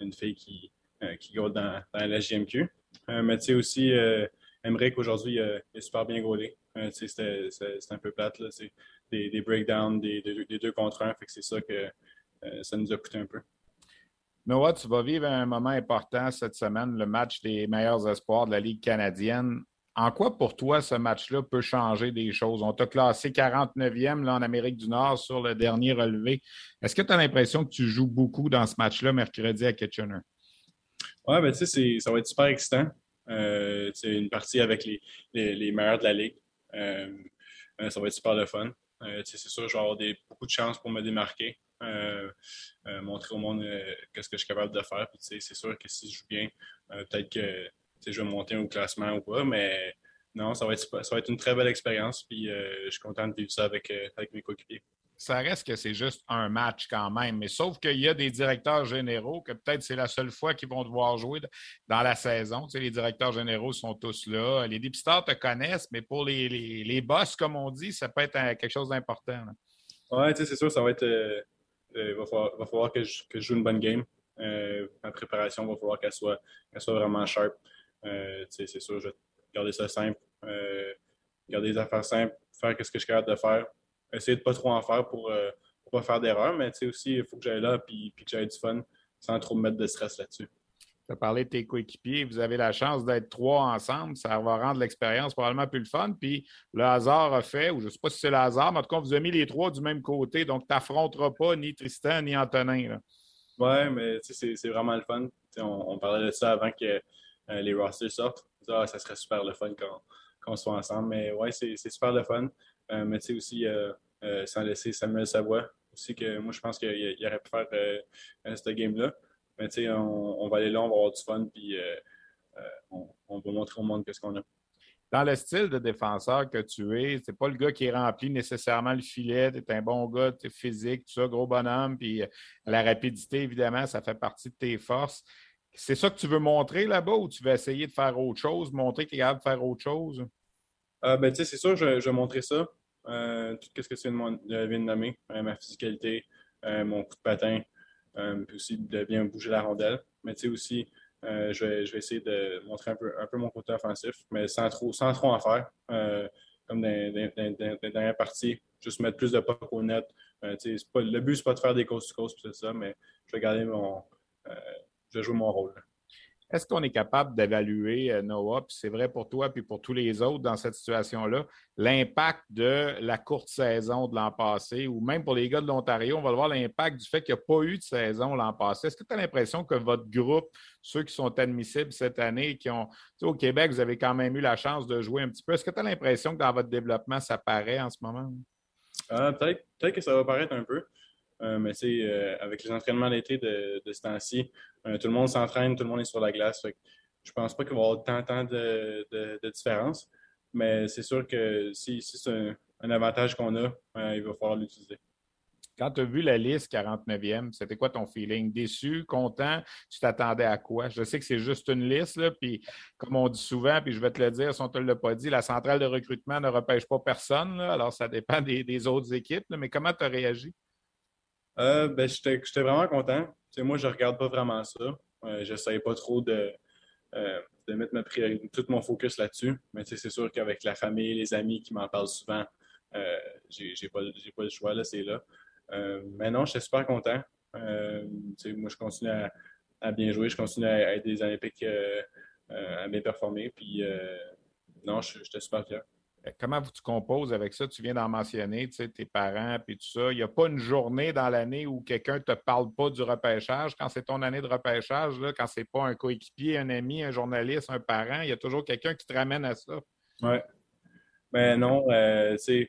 une fille qui, qui dans, dans la GMQ. Euh, mais tu sais aussi, euh, Emmerich, aujourd'hui, il, a super bien gaulé. C'était un peu plate. Là, des, des breakdowns, des, des, deux contre un. Fait que c'est ça que ça nous a coûté un peu. Noah, tu vas vivre un moment important cette semaine, le match des meilleurs espoirs de la Ligue canadienne. En quoi, pour toi, ce match-là peut changer des choses? On t'a classé 49e là, en Amérique du Nord sur le dernier relevé. Est-ce que tu as l'impression que tu joues beaucoup dans ce match-là mercredi à Kitchener? Oui, ben, tu sais, ça va être super excitant. Euh, c'est une partie avec les, les, meilleurs de la Ligue. Euh, euh, ça va être super le fun. c'est sûr, je vais avoir beaucoup de chances pour me démarquer. Euh, euh, montrer au monde euh, qu'est-ce que je suis capable de faire. c'est sûr que si je joue bien, peut-être que je vais monter au classement ou pas, mais non, ça va être, ça va être une très belle expérience. Puis je suis content de vivre ça avec, avec mes coéquipiers ça reste que c'est juste un match quand même. Mais sauf qu'il y a des directeurs généraux que peut-être c'est la seule fois qu'ils vont devoir jouer dans la saison. Tu sais, les directeurs généraux sont tous là. Les dépisteurs te connaissent, mais pour les, les, boss, comme on dit, ça peut être quelque chose d'important. Oui, c'est sûr, ça va être, il euh, va, falloir, que, je, joue une bonne game. Euh, ma préparation va falloir qu'elle soit, soit vraiment sharp. Euh, c'est sûr, je vais garder ça simple, garder les affaires simples, faire ce que je suis de faire. Essayer de ne pas trop en faire pour ne pas faire d'erreur, mais aussi, il faut que j'aille là et que j'aille du fun sans trop me mettre de stress là-dessus. Tu as parlé de tes coéquipiers. Vous avez la chance d'être trois ensemble. Ça va rendre l'expérience probablement plus le fun. Puis le hasard a fait, ou je ne sais pas si c'est le hasard, mais en tout cas, vous avez mis les trois du même côté. Donc, tu n'affronteras pas ni Tristan ni Antonin. Oui, mais c'est vraiment le fun. On, parlait de ça avant que euh, les rosters sortent. Ah, ça serait super le fun qu'on soit ensemble. Mais ouais, c'est super le fun. Euh, mais tu sais aussi, euh, sans laisser Samuel Savoie, aussi que moi, je pense qu'il aurait pu faire cette game-là. Mais tu sais, on, va aller là, on va avoir du fun, puis euh, euh, on, va montrer au monde qu'est-ce qu'on a. Dans le style de défenseur que tu es, c'est pas le gars qui remplit nécessairement le filet. Tu es un bon gars, tu es physique, tout ça, gros bonhomme. Puis euh, la rapidité, évidemment, ça fait partie de tes forces. C'est ça que tu veux montrer là-bas ou tu veux essayer de faire autre chose, montrer que tu es capable de faire autre chose? ben, c'est sûr, je, je, vais montrer ça. Tout ce que tu viens de, nommer, ma physicalité, mon coup de patin, euh, puis aussi de bien bouger la rondelle. Mais tu sais aussi, euh, je, vais, essayer de montrer un peu, un peu mon côté offensif, mais sans trop, sans trop en faire. Euh, comme dans, les dernières parties, juste mettre plus de pas au net. Le but, c'est pas de faire des coast to ça, mais je vais garder mon. je vais jouer mon rôle. Est-ce qu'on est capable d'évaluer, euh, Noah, puis c'est vrai pour toi puis pour tous les autres dans cette situation-là, l'impact de la courte saison de l'an passé ou même pour les gars de l'Ontario, on va voir l'impact du fait qu'il n'y a pas eu de saison l'an passé? Est-ce que tu as l'impression que votre groupe, ceux qui sont admissibles cette année, qui ont, au Québec, vous avez quand même eu la chance de jouer un petit peu, est-ce que tu as l'impression que dans votre développement, ça paraît en ce moment? Euh, peut-être que ça va paraître un peu. Euh, mais c'est euh, avec les entraînements d'été de, ce temps-ci, euh, tout le monde s'entraîne, tout le monde est sur la glace. Je je pense pas qu'il va y avoir tant, de, de, différence. Mais c'est sûr que si, c'est un, avantage qu'on a, il va falloir l'utiliser. Quand tu as vu la liste 49e, c'était quoi ton feeling? Déçu, content? Tu t'attendais à quoi? Je sais que c'est juste une liste, puis comme on dit souvent, puis je vais te le dire si on ne te l'a pas dit, la centrale de recrutement ne repêche pas personne, alors ça dépend des, autres équipes. mais comment tu as réagi? Euh, ben, J'étais vraiment content. moi, je regarde pas vraiment ça. Euh, je n'essaye pas trop de, euh, de mettre ma tout mon focus là-dessus. Mais c'est sûr qu'avec la famille, les amis qui m'en parlent souvent, euh, j'ai pas, pas le choix, là, c'est là. Mais non, j'étais super content. moi, je continue à, bien jouer, je continue à être des Olympiques à bien performer. Puis non, j'étais super fier. Euh, comment tu composes avec ça? Tu viens d'en mentionner, tu sais, tes parents et tout ça. Il n'y a pas une journée dans l'année où quelqu'un ne te parle pas du repêchage? Quand c'est ton année de repêchage, là, quand c'est pas un coéquipier, un ami, un journaliste, un parent, il y a toujours quelqu'un qui te ramène à ça? Oui. Ben non, euh, je,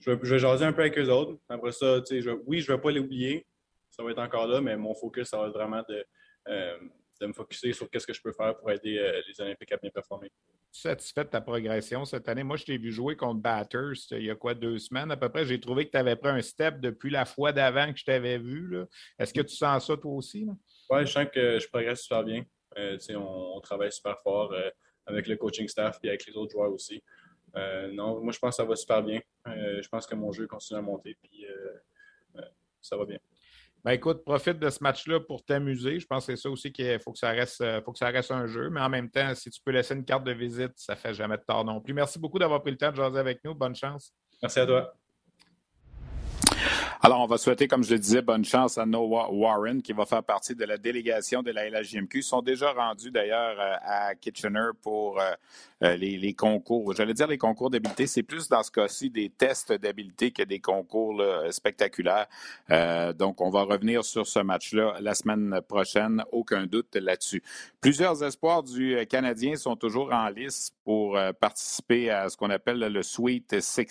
je vais jaser un peu avec eux autres. Après ça, oui, je ne vais pas l'oublier. Ça va être encore là, mais mon focus, ça va être vraiment de, euh, de me focuser sur qu'est-ce que je peux faire pour aider euh, les Olympiques à bien performer. Satisfait de ta progression cette année? Moi, je t'ai vu jouer contre Batters il y a quoi, deux semaines à peu près? J'ai trouvé que tu avais pris un step depuis la fois d'avant que je t'avais vu. Est-ce que tu sens ça toi aussi? Oui, je sens que je progresse super bien. Euh, on, travaille super fort euh, avec le coaching staff et avec les autres joueurs aussi. non, moi, je pense que ça va super bien. je pense que mon jeu continue à monter puis ça va bien. Ben écoute, profite de ce match-là pour t'amuser. Je pense que c'est ça aussi qu'il faut que ça reste euh, faut que ça reste un jeu. Mais en même temps, si tu peux laisser une carte de visite, ça ne fait jamais de tort non plus. Merci beaucoup d'avoir pris le temps de jaser avec nous. Bonne chance. Merci à toi. Alors, on va souhaiter, comme je le disais, bonne chance à Noah Warren, qui va faire partie de la délégation de la LHJMQ. Ils sont déjà rendus d'ailleurs euh, à Kitchener pour euh, euh, les, concours. J'allais dire les concours d'habileté, c'est plus dans ce cas-ci des tests d'habileté que des concours spectaculaires. donc, on va revenir sur ce match-là la semaine prochaine, aucun doute là-dessus. Plusieurs espoirs du Canadien sont toujours en lice pour participer à ce qu'on appelle le Sweet 16.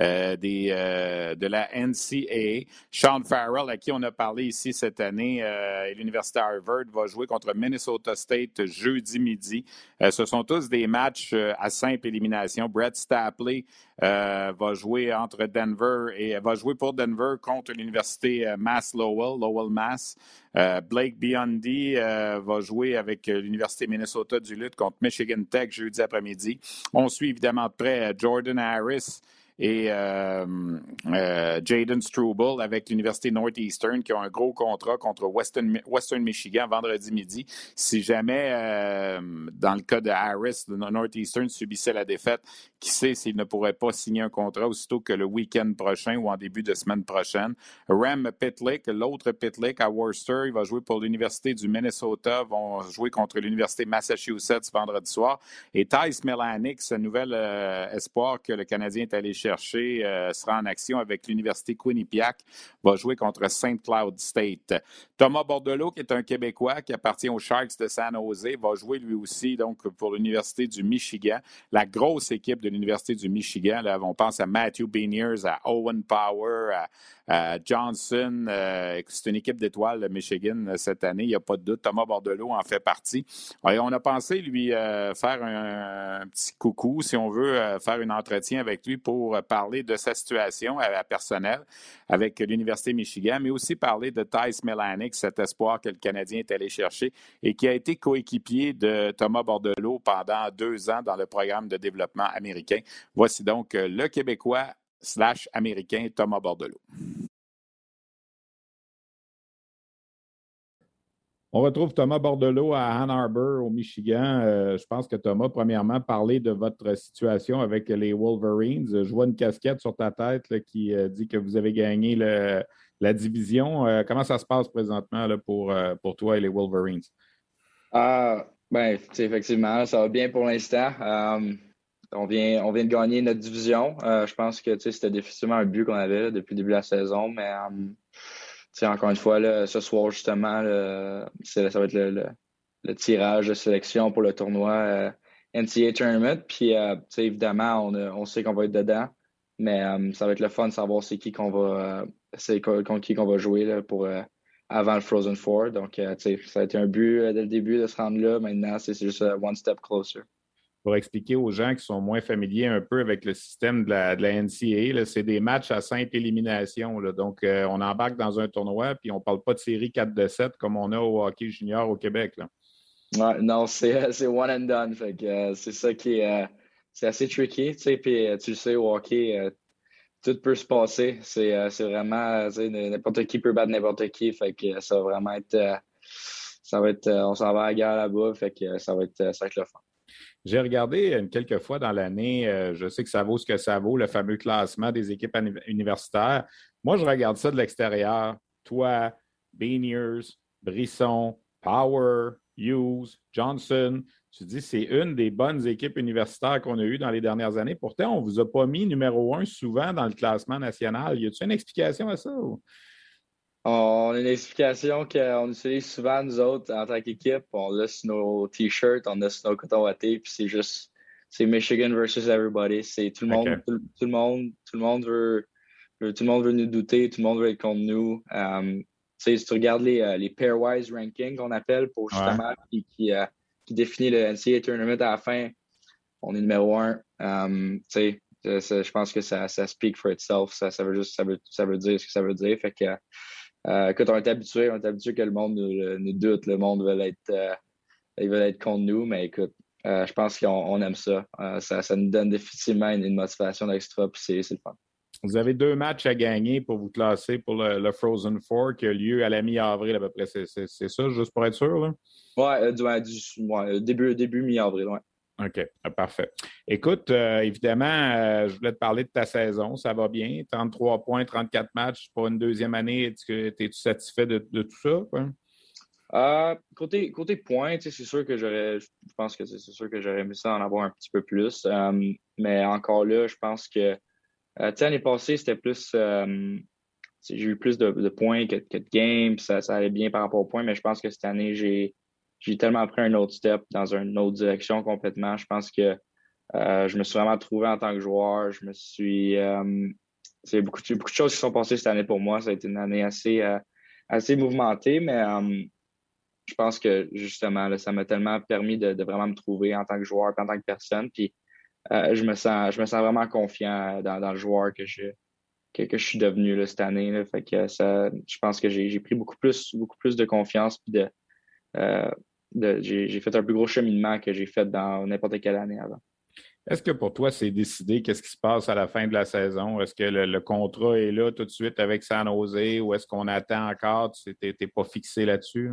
Euh, des, euh, de la NCAA. Sean Farrell, à qui on a parlé ici cette année, euh, et l'Université Harvard, va jouer contre Minnesota State jeudi midi. ce sont tous des matchs à simple élimination. Brett Stapley va jouer entre Denver et va jouer pour Denver contre l'Université Mass Lowell, Lowell Mass. Blake Biondi va jouer avec l'Université Minnesota du Lutte contre Michigan Tech jeudi après-midi. On suit évidemment de près Jordan Harris et euh, euh, Jaden Struble avec l'Université Northeastern qui ont un gros contrat contre Western, Michigan vendredi midi. Si jamais, euh, dans le cas de Harris, de Northeastern subissait la défaite, qui sait s'il ne pourrait pas signer un contrat aussitôt que le week-end prochain ou en début de semaine prochaine. Ram Pitlick, l'autre Pitlick à Worcester, il va jouer pour l'Université du Minnesota, vont jouer contre l'Université Massachusetts vendredi soir. Et Thijs Melanik, ce nouvel espoir que le Canadien est allé euh, sera en action avec l'Université Quinnipiac, va jouer contre St. Cloud State. Thomas Bordelot, qui est un Québécois qui appartient aux Sharks de San Jose, va jouer lui aussi donc pour l'Université du Michigan. La grosse équipe de l'Université du Michigan, là, on pense à Matthew Beniers, à Owen Power, à, Johnson. Euh, c'est une équipe d'étoiles de Michigan euh, cette année, il n'y a pas de doute. Thomas Bordelot en fait partie. on a pensé lui faire un, petit coucou, si on veut, faire un entretien avec lui pour parler de sa situation personnelle avec l'Université Michigan, mais aussi parler de Thijs Melanik, cet espoir que le Canadien est allé chercher et qui a été coéquipier de Thomas Bordelot pendant deux ans dans le programme de développement américain. Voici donc le Québécois slash américain Thomas Bordelot. On retrouve Thomas Bordelot à Ann Arbor, au Michigan. Euh, je pense que Thomas, premièrement, parler de votre situation avec les Wolverines. Je vois une casquette sur ta tête qui euh, dit que vous avez gagné la division. Euh, comment ça se passe présentement pour, toi et les Wolverines? Ah, ben, effectivement, ça va bien pour l'instant. on, vient, on vient de gagner notre division. je pense que c'était définitivement un but qu'on avait depuis le début de la saison, mais encore une fois, là, ce soir, justement, ça va être le, tirage de sélection pour le tournoi euh, NCAA Tournament. Puis, euh, évidemment, on, on sait qu'on va être dedans, mais euh, ça va être le fun de savoir c'est qui qu'on va, c'est contre qui qu'on va jouer là, pour, avant le Frozen Four. Donc, ça a été un but dès le début de se rendre là. Maintenant, c'est juste one step closer pour expliquer aux gens qui sont moins familiers un peu avec le système de la, NCAA, c'est des matchs à simple élimination. Donc, euh, on embarque dans un tournoi, puis on ne parle pas de série 4 de 7 comme on a au hockey junior au Québec. Non, c'est one and done. Euh, c'est ça qui est, euh, assez tricky. Tu sais, au hockey, tout peut se passer. C'est vraiment, n'importe qui peut battre n'importe qui. Fait que ça va vraiment être, ça va être, on s'en va à la guerre là-bas. Ça va être, ça le fun. J'ai regardé quelques fois dans l'année, euh, je sais que ça vaut ce que ça vaut, le fameux classement des équipes universitaires. Moi, je regarde ça de l'extérieur. Toi, Beaniers, Brisson, Power, Hughes, Johnson. Tu dis c'est une des bonnes équipes universitaires qu'on a eues dans les dernières années. Pourtant, on ne vous a pas mis numéro un souvent dans le classement national. Y a-t-il une explication à ça? On a une explication qu'on utilise souvent, nous autres, en tant qu'équipe. On l'a sur nos t-shirts, on a sur nos cotons wattés, puis c'est juste, c'est Michigan versus everybody. C'est tout le monde, tout, le monde, tout le monde veut, tout le monde veut nous douter, tout le monde veut être contre nous. Um, si tu regardes les, euh, les pairwise rankings qu'on appelle pour justement qui, qui, euh, qui, définit le NCAA tournament à la fin, on est numéro un. Um, je pense que ça, ça speak for itself. Ça, ça veut juste, ça veut, ça veut dire ce que ça veut dire. Fait que euh, écoute, on est habitué, on est habitué que le monde nous, doute, le monde veut être, euh, être contre nous, mais écoute, euh, je pense qu'on aime ça. ça. ça. nous donne définitivement une, motivation extra, puis c'est le fun. Vous avez deux matchs à gagner pour vous classer pour le, Frozen Four qui a lieu à la mi-avril à peu près. C'est ça, juste pour être sûr? Là? Ouais, du, début, début mi-avril, ouais. OK, ah, parfait. Écoute, euh, évidemment, euh, je voulais te parler de ta saison. Ça va bien. 33 points, 34 matchs pour une deuxième année. Es-tu satisfait de, tout ça? Euh, côté, côté points, c'est sûr que j'aurais, je pense que c'est sûr que j'aurais aimé ça en avoir un petit peu plus. mais encore là, je pense que, l'année passée, c'était plus, j'ai eu plus de, points que, de games. Ça, ça allait bien par rapport aux points, mais je pense que cette année, j'ai, j'ai tellement pris un autre step dans une autre direction complètement. Je pense que euh, je me suis vraiment trouvé en tant que joueur. Je me suis. Euh, c'est beaucoup, beaucoup de choses qui sont passées cette année pour moi. Ça a été une année assez, euh, assez mouvementée, mais je pense que justement, ça m'a tellement permis de, vraiment me trouver en tant que joueur en tant que personne. Puis je, me sens, je me sens vraiment confiant dans, le joueur que je, que, je suis devenu cette année. Ça, je pense que j'ai pris beaucoup plus, beaucoup plus de confiance puis de, j'ai fait un plus gros cheminement que j'ai fait dans n'importe quelle année avant. Est-ce que pour toi, c'est décidé qu'est-ce qui se passe à la fin de la saison? Est-ce que le, contrat est là tout de suite avec San Jose ou est-ce qu'on attend encore? Tu n'es pas fixé là-dessus?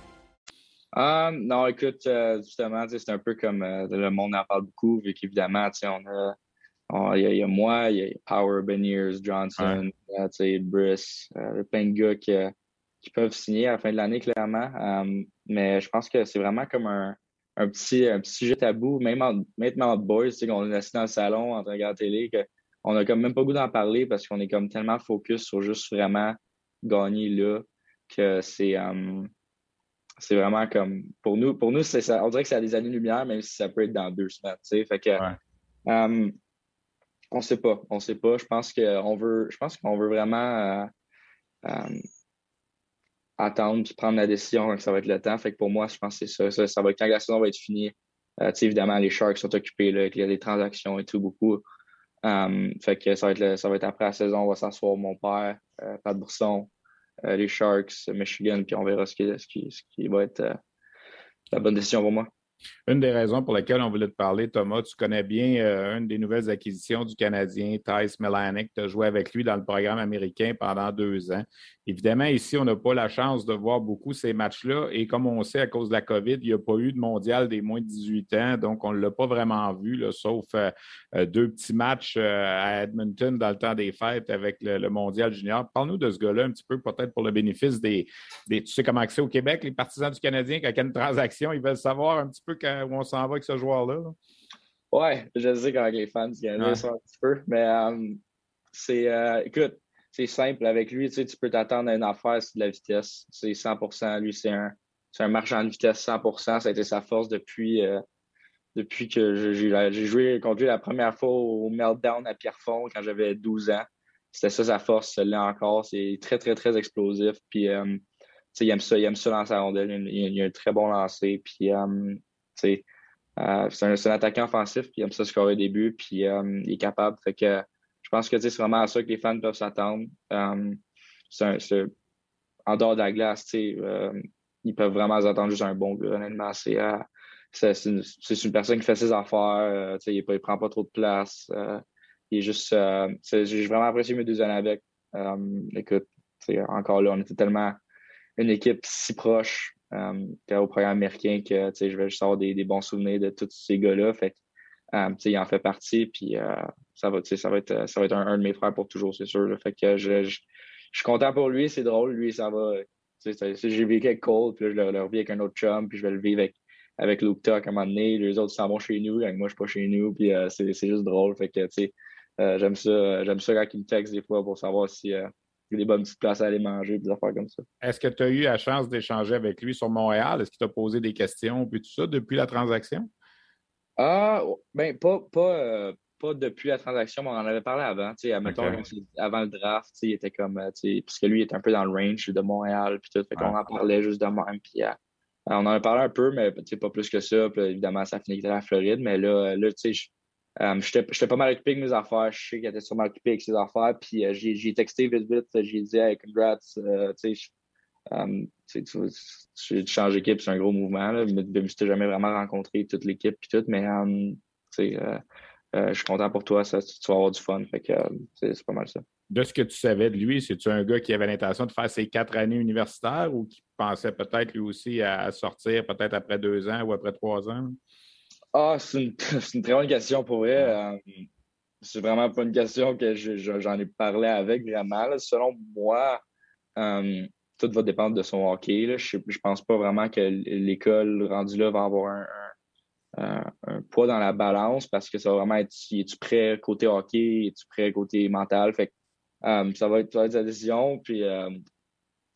Ah, non, écoute, euh, justement, c'est un peu comme euh, le monde en parle beaucoup, vu qu'évidemment, on a, il y, a moi, il y a Power, Beniers, Johnson, ouais. Brice, euh, plein de gars qui, qui, peuvent signer à la fin de l'année, clairement. mais je pense que c'est vraiment comme un, un, petit, un petit sujet tabou, même en, maintenant boys, on est assis dans le salon en train de regarder la télé, qu'on a comme même pas goût d'en parler parce qu'on est comme tellement focus sur juste vraiment gagner là que c'est c'est vraiment comme pour nous, pour nous, c'est ça. On dirait que c'est à des années-lumière, même si ça peut être dans deux semaines. Fait que euh, on sait pas. On sait pas. Je pense qu'on veut. Je pense qu'on veut vraiment euh, euh, attendre et prendre la décision quand ça va être le temps. Fait que pour moi, je pense que c'est ça. ça. va être quand la saison va être finie. évidemment, les Sharks sont occupés, là, il y a des transactions et tout beaucoup. fait que ça va, être ça va être après la saison, on va s'asseoir mon père, Pat Bourson, euh, les Sharks, Michigan, puis on verra ce qui, ce qui va être euh, la bonne décision pour moi. Une des raisons pour lesquelles on voulait te parler, Thomas, tu connais bien euh, une des nouvelles acquisitions du Canadien, Thijs Melanek. Tu as joué avec lui dans le programme américain pendant deux ans. Évidemment, ici, on n'a pas la chance de voir beaucoup ces matchs-là. Et comme on sait, à cause de la COVID, il n'y a pas eu de mondial des moins de 18 ans. Donc, on ne l'a pas vraiment vu, sauf euh, euh, deux petits matchs à Edmonton dans le temps des fêtes avec le, mondial junior. Parle-nous de ce gars-là un petit peu, peut-être pour le bénéfice des, Tu sais comment c'est au Québec, les partisans du Canadien, quand il y a une transaction, ils veulent savoir un petit peu où on s'en va avec ce joueur-là. Ouais, je sais quand les fans du Canada sont un petit peu, mais euh, c'est, euh, écoute, c'est simple avec lui, tu sais, tu peux t'attendre à une affaire, c'est de la vitesse. C'est 100%, lui, c'est un, c'est un marchand de vitesse 100%. Ça a été sa force depuis, euh, depuis que j'ai, joué contre lui la première fois au Meltdown à Pierrefonds quand j'avais 12 ans. C'était ça sa force, celle-là encore. C'est très, très, très explosif. Puis, tu sais, il aime ça, il aime ça lancer la rondelle. Il, a un très bon lancer. Puis, euh, c'est un, attaquant offensif, puis il aime ça scorer des buts, puis euh, il est capable. Fait que je pense que c'est vraiment à ça que les fans peuvent s'attendre. Euh, c'est en dehors de la glace, ils peuvent vraiment s'attendre juste un bon gars, honnêtement. C'est une, une, personne qui fait ses affaires, il ne prend pas trop de place. il est juste. J'ai vraiment apprécié mes deux années avec. écoute, encore là, on était tellement une équipe si proche euh, au programme américain que je vais juste avoir des, bons souvenirs de tous ces gars-là. Fait euh, il en fait partie, puis euh, ça va, être, un, de mes frères pour toujours, c'est sûr. Fait que je, suis content pour lui, c'est drôle. Lui, ça va. J'ai vécu avec Cole, puis là, je le, le revis avec un autre chum, puis je vais le vivre avec, avec à un moment donné. Les autres s'en vont chez nous, avec moi, je suis pas chez nous, puis c'est juste drôle. Fait que, j'aime ça, j'aime ça quand il me texte des fois pour savoir si, des bonnes petites places à aller manger, des affaires comme ça. Est-ce que tu as eu la chance d'échanger avec lui sur Montréal? Est-ce qu'il t'a posé des questions puis tout ça depuis la transaction? Ah, ben pas, pas, euh, pas depuis la transaction, mais on en avait parlé avant. avant le draft, il était comme. Parce que lui, il était un peu dans le range de Montréal. Puis tout. Fait qu'on en parlait juste de même. Puis, on en a parlé un peu, mais pas plus que ça. Puis, évidemment, ça finit à la Floride. Mais là, là tu sais, j'étais pas mal occupé avec mes affaires. Je sais qu'il était sûrement occupé avec ses affaires. Puis j'ai texté vite, vite. J'ai dit, hey, congrats. tu Um, changes d'équipe, c'est un gros mouvement. Je ne jamais vraiment rencontré toute l'équipe et tout, mais um, euh, euh, je suis content pour toi, ça, tu vas avoir du fun. Que c'est pas mal ça. De ce que tu savais de lui, c'est-tu un gars qui avait l'intention de faire ses quatre années universitaires ou qui pensait peut-être lui aussi à, sortir peut-être après deux ans ou après trois ans? Ah, c'est une, une, très bonne question pour vrai. Um, c'est vraiment pas une question que j'en ai parlé avec vraiment. Selon moi, tout va dépendre de son hockey. Je pense pas vraiment que l'école rendue là va avoir un, poids dans la balance parce que ça va vraiment être es-tu prêt côté hockey, es-tu prêt côté mental? Fait euh, ça, va être, ça sa décision. Puis euh,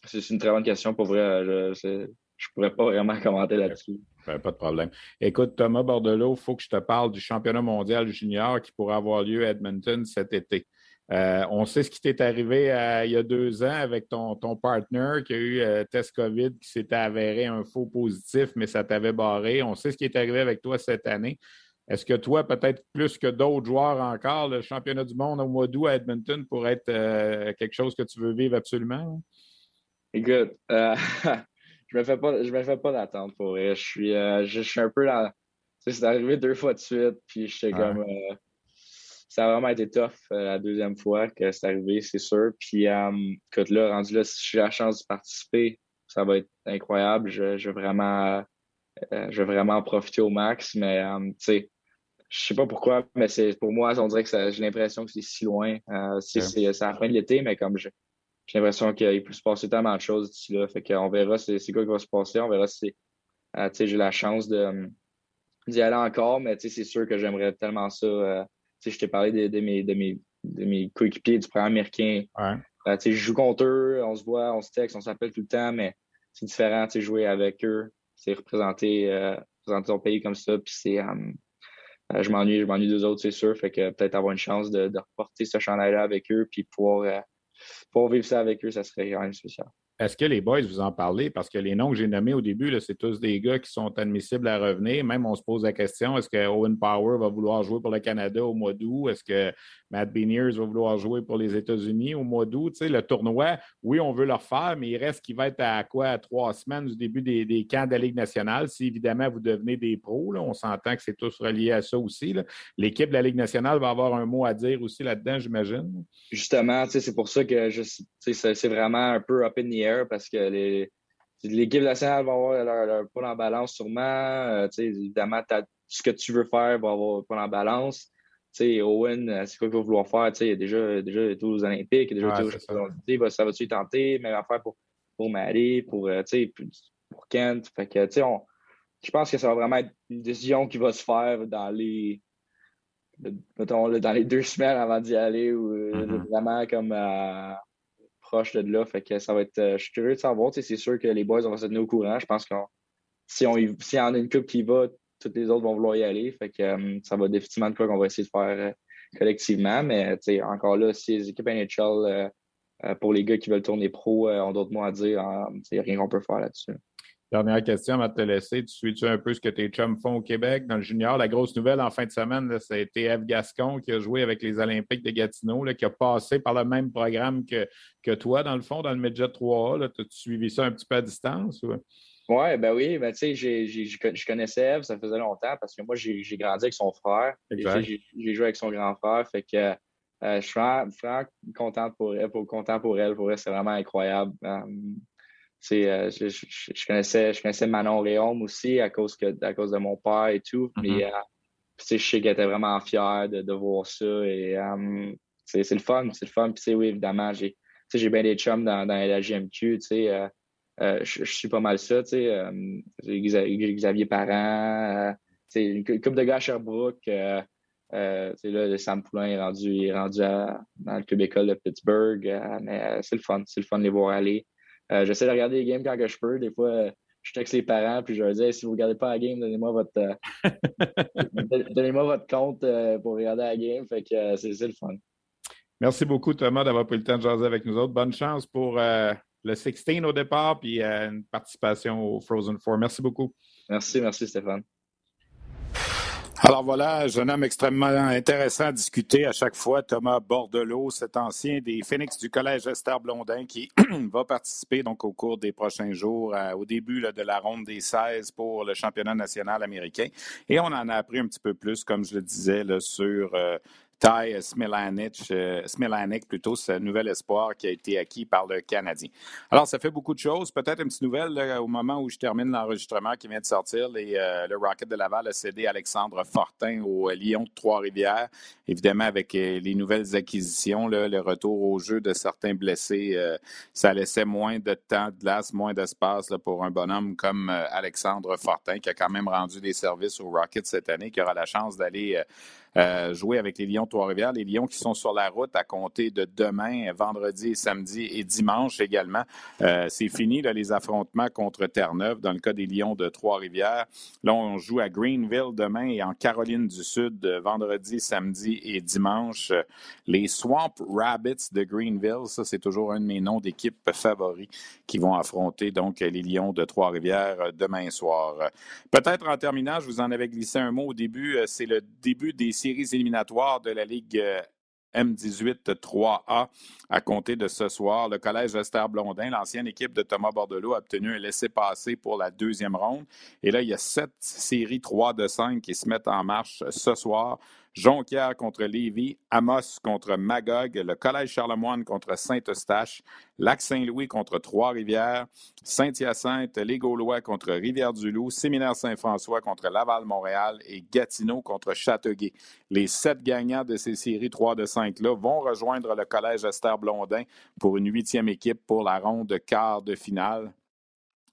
c'est une très bonne question pour vrai. Je ne pourrais pas vraiment commenter là-dessus. pas de problème. Écoute, Thomas Bordelot, il faut que je te parle du championnat mondial junior qui pourra avoir lieu à Edmonton cet été. Euh, on sait ce qui t'est arrivé euh, il y a deux ans avec ton, ton partner qui a eu euh, test COVID qui s'était avéré un faux positif, mais ça t'avait barré. On sait ce qui est arrivé avec toi cette année. Est-ce que toi, peut-être plus que d'autres joueurs encore, le championnat du monde au mois d'août à Edmonton pourrait être quelque chose que tu veux vivre absolument? Écoute, je me fais pas, je me fais pas d'attente pour Je suis, je, suis un peu là. C'est arrivé deux fois de suite, puis j'étais comme ça a vraiment été tough euh, la deuxième fois que c'est arrivé, c'est sûr. Puis, euh, écoute, là, rendu là, si j'ai la chance de participer, ça va être incroyable. Je, je vais vraiment, euh, je vais vraiment en profiter au max. Mais, tu sais, je sais pas pourquoi, mais c'est pour moi, on dirait que j'ai l'impression que c'est si loin. c'est à la fin de l'été, mais comme j'ai l'impression qu'il peut se passer tellement de choses d'ici là. Fait qu'on verra c'est quoi qui va se passer. On verra si j'ai la chance de d'y aller encore, mais c'est sûr que j'aimerais tellement ça je t'ai parlé de, mes, de mes, de mes coéquipiers du programme américain. Ouais. Euh, je joue contre eux, on se voit, on se texte, on s'appelle tout le temps, mais c'est différent, jouer avec eux, c'est représenter, euh, représenter ton pays comme ça, puis c'est... Euh, je m'ennuie, je m'ennuie deux autres, c'est sûr. Fait que peut-être avoir une chance de, de reporter ce chandail-là avec eux, puis pouvoir, pouvoir vivre ça avec eux, ça serait quand même spécial. Est-ce que les boys vous en parlez? Parce que les noms que j'ai nommés au début, c'est tous des gars qui sont admissibles à revenir. Même on se pose la question, est-ce que Owen Power va vouloir jouer pour le Canada au mois d'août? Est-ce que Matt Beniers va vouloir jouer pour les États-Unis au mois d'août? Tu sais, le tournoi, oui, on veut le refaire, mais il reste qu'il va être à quoi? À trois semaines du début des, camps de la Ligue nationale. Si évidemment vous devenez des pros, on s'entend que c'est tous relié à ça aussi. L'équipe de la Ligue nationale va avoir un mot à dire aussi là-dedans, j'imagine. Justement, c'est pour ça que c'est vraiment un peu up in the parce que les, l'équipe nationale va avoir leur, leur point en balance sûrement. Euh, évidemment, ce que tu veux faire va avoir un point en balance. Owen, euh, c'est quoi qu'il va vouloir faire? il y a déjà, déjà été aux Olympiques, il a déjà été aux ça va-tu tenter? Même affaire pour, pour Marie, pour, euh, pour Kent. Fait que, je pense que ça va vraiment être une décision qui va se faire dans les mettons, dans les deux semaines avant d'y aller ou mm-hmm. vraiment comme à proche de là. Fait que ça va être. Euh, je suis curieux de savoir. C'est sûr que les boys, on se tenir au courant. Je pense que si on y en a une coupe qui va, toutes les autres vont vouloir y aller. Fait que euh, ça va définitivement de quoi qu'on va essayer de faire euh, collectivement. Mais encore là, si les équipes NHL, pour les gars qui veulent tourner pro, ont d'autres mots à dire, il n'y a rien qu'on peut faire là-dessus. Dernière question de te laisser. Tu suis-tu un peu ce que tes chums font au Québec? Dans le junior? La grosse nouvelle en fin de semaine, ça a été Eve Gascon qui a joué avec les Olympiques de Gatineau, qui a passé par le même programme que, que toi, dans le fond, dans le Midget 3A. As-tu suivi ça un petit peu à distance? Oui, Ouais, ben oui, ben tu sais, je connaissais Eve, ça faisait longtemps parce que moi, j'ai grandi avec son frère. J'ai joué avec son grand frère. Fait que euh, je suis vraiment, content pour elle. Pour, content pour elle. Pour elle, c'est vraiment incroyable. Euh, euh, je, je, connaissais, je connaissais Manon Réaume aussi à cause, que, à cause de mon père et tout. Mm-hmm. Mais euh, je sais qu'elle était vraiment fière de, de voir ça. Et euh, c'est le fun, c'est le fun. Puis oui, évidemment, j'ai j'ai bien des chums dans, dans la GMQ. Je, suis pas mal ça. Xavier Parent, une couple de gars à Sherbrooke. Euh, là, Sam Poulain est rendu, est rendu à, dans le club école de Pittsburgh. mais c'est le fun, c'est le fun de les voir aller. Euh, j'essaie de regarder les games quand que je peux. Des fois, je texte les parents, puis je leur dis si vous ne regardez pas la game, donnez-moi votre, donnez-moi votre compte pour regarder la game. Fait que c'est le fun. Merci beaucoup, Thomas, d'avoir pris le temps de jaser avec nous autres. Bonne chance pour le 16 au départ, puis une participation au Frozen Four. Merci beaucoup. Merci, merci, Stéphane. Alors voilà, jeune homme extrêmement intéressant à discuter à chaque fois. Thomas Bordelot, cet ancien des Phoenix du Collège Esther Blondin qui va participer donc au cours des prochains jours au début de la ronde des 16 pour le championnat national américain. Et on en a appris un petit peu plus, comme je le disais, sur euh, Ty Smilanic, euh, Smilanic, plutôt, ce nouvel espoir qui a été acquis par le Canadien. Alors, ça fait beaucoup de choses. Peut-être une petite nouvelle au moment où je termine l'enregistrement qui vient de sortir. Euh, le Rocket de Laval a cédé Alexandre Fortin au Lyon de Trois-Rivières. Évidemment, avec euh, les nouvelles acquisitions, le retour au jeu de certains blessés, ça laissait moins de temps de glace, moins d'espace pour un bonhomme comme Alexandre Fortin, qui a quand même rendu des services au Rocket cette année, qui aura la chance d'aller euh, jouer avec les Lions de Trois-Rivières. Les Lions qui sont sur la route à compter de demain, vendredi, samedi et dimanche également. Euh, c'est fini, là, les affrontements contre Terre-Neuve dans le cas des Lions de Trois-Rivières. Là, on joue à Greenville demain et en Caroline du Sud vendredi, samedi et dimanche. Les Swamp Rabbits de Greenville, ça, c'est toujours un de mes noms d'équipe favoris qui vont affronter donc les Lions de Trois-Rivières demain soir. Peut-être en terminant, je vous en avais glissé un mot au début, euh, c'est le début des séries éliminatoires de la Ligue euh, M18 3A à compter de ce soir. Le Collège Esther Blondin, l'ancienne équipe de Thomas Bordelot, a obtenu un laissez-passer pour la deuxième ronde. Et là, il y a sept séries 3 de 5 qui se mettent en marche ce soir. Jonquière contre Lévis, Amos contre Magog, le Collège Charlemagne contre Saint-Eustache, Lac-Saint-Louis contre Trois-Rivières, Saint-Hyacinthe, les Gaulois contre Rivière-du-Loup, Séminaire Saint-François contre Laval-Montréal et Gatineau contre Châteauguay. Les sept gagnants de ces séries 3 de 5-là vont rejoindre le Collège Esther Blondin pour une huitième équipe pour la ronde de quart de finale.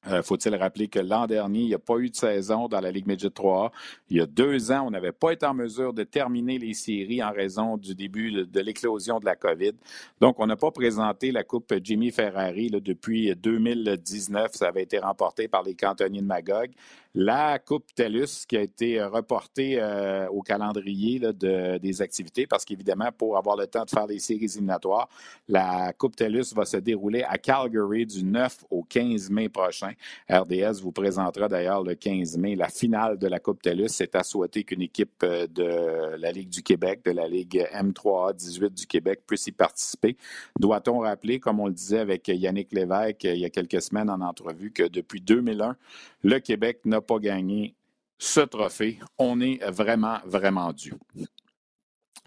Euh, faut-il rappeler que l'an dernier, il n'y a pas eu de saison dans la Ligue Midget 3A. Il y a deux ans, on n'avait pas été en mesure de terminer les séries en raison du début de, l'éclosion de la COVID. Donc, on n'a pas présenté la Coupe Jimmy Ferrari depuis 2019. Ça avait été remporté par les cantonniers de Magog la Coupe TELUS qui a été euh, reportée euh, au calendrier des activités parce qu'évidemment, pour avoir le temps de faire les séries éliminatoires, la Coupe TELUS va se dérouler à Calgary du 9 au 15 mai prochain. RDS vous présentera d'ailleurs le 15 mai la finale de la Coupe TELUS. C'est à souhaiter qu'une équipe euh, de la Ligue du Québec, de la Ligue M3A 18 du Québec puisse y participer. Doit-on rappeler, comme on le disait avec Yannick Lévesque il y a quelques semaines en entrevue, que depuis 2001, le Québec n'a pas gagné ce trophée. On est vraiment, vraiment dû.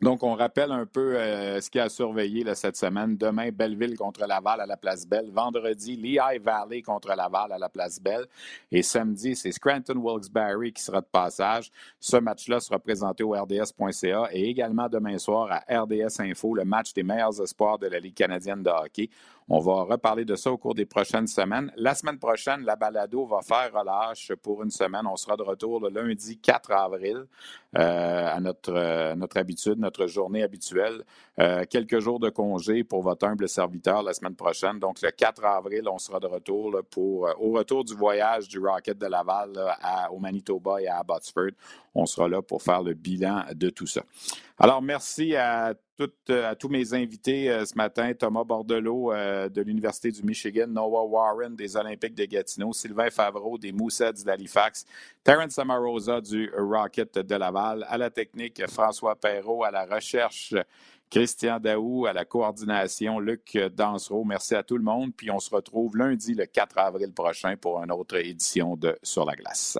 Donc, on rappelle un peu euh, ce qui a surveillé cette semaine. Demain, Belleville contre Laval à la Place Belle. Vendredi, Lehigh Valley contre Laval à la Place Belle. Et samedi, c'est Scranton Wilkes-Barre qui sera de passage. Ce match-là sera présenté au RDS.ca et également demain soir à RDS Info, le match des meilleurs espoirs de la Ligue canadienne de hockey. On va reparler de ça au cours des prochaines semaines. La semaine prochaine, la balado va faire relâche pour une semaine. On sera de retour le lundi 4 avril euh, à notre, euh, notre habitude, notre journée habituelle. Euh, quelques jours de congé pour votre humble serviteur la semaine prochaine. Donc, le 4 avril, on sera de retour pour, au retour du voyage du Rocket de Laval au Manitoba et à Abbotsford. On sera là pour faire le bilan de tout ça. Alors, merci à, à tous mes invités euh, ce matin. Thomas Bordelot euh, de l'Université du Michigan, Noah Warren des Olympiques de Gatineau, Sylvain Favreau des Moussets d'Halifax, Terence Samarosa du Rocket de Laval, à la technique François Perrault, à la recherche Christian Daou, à la coordination Luc Dansereau. Merci à tout le monde. Puis on se retrouve lundi le 4 avril prochain pour une autre édition de Sur la glace.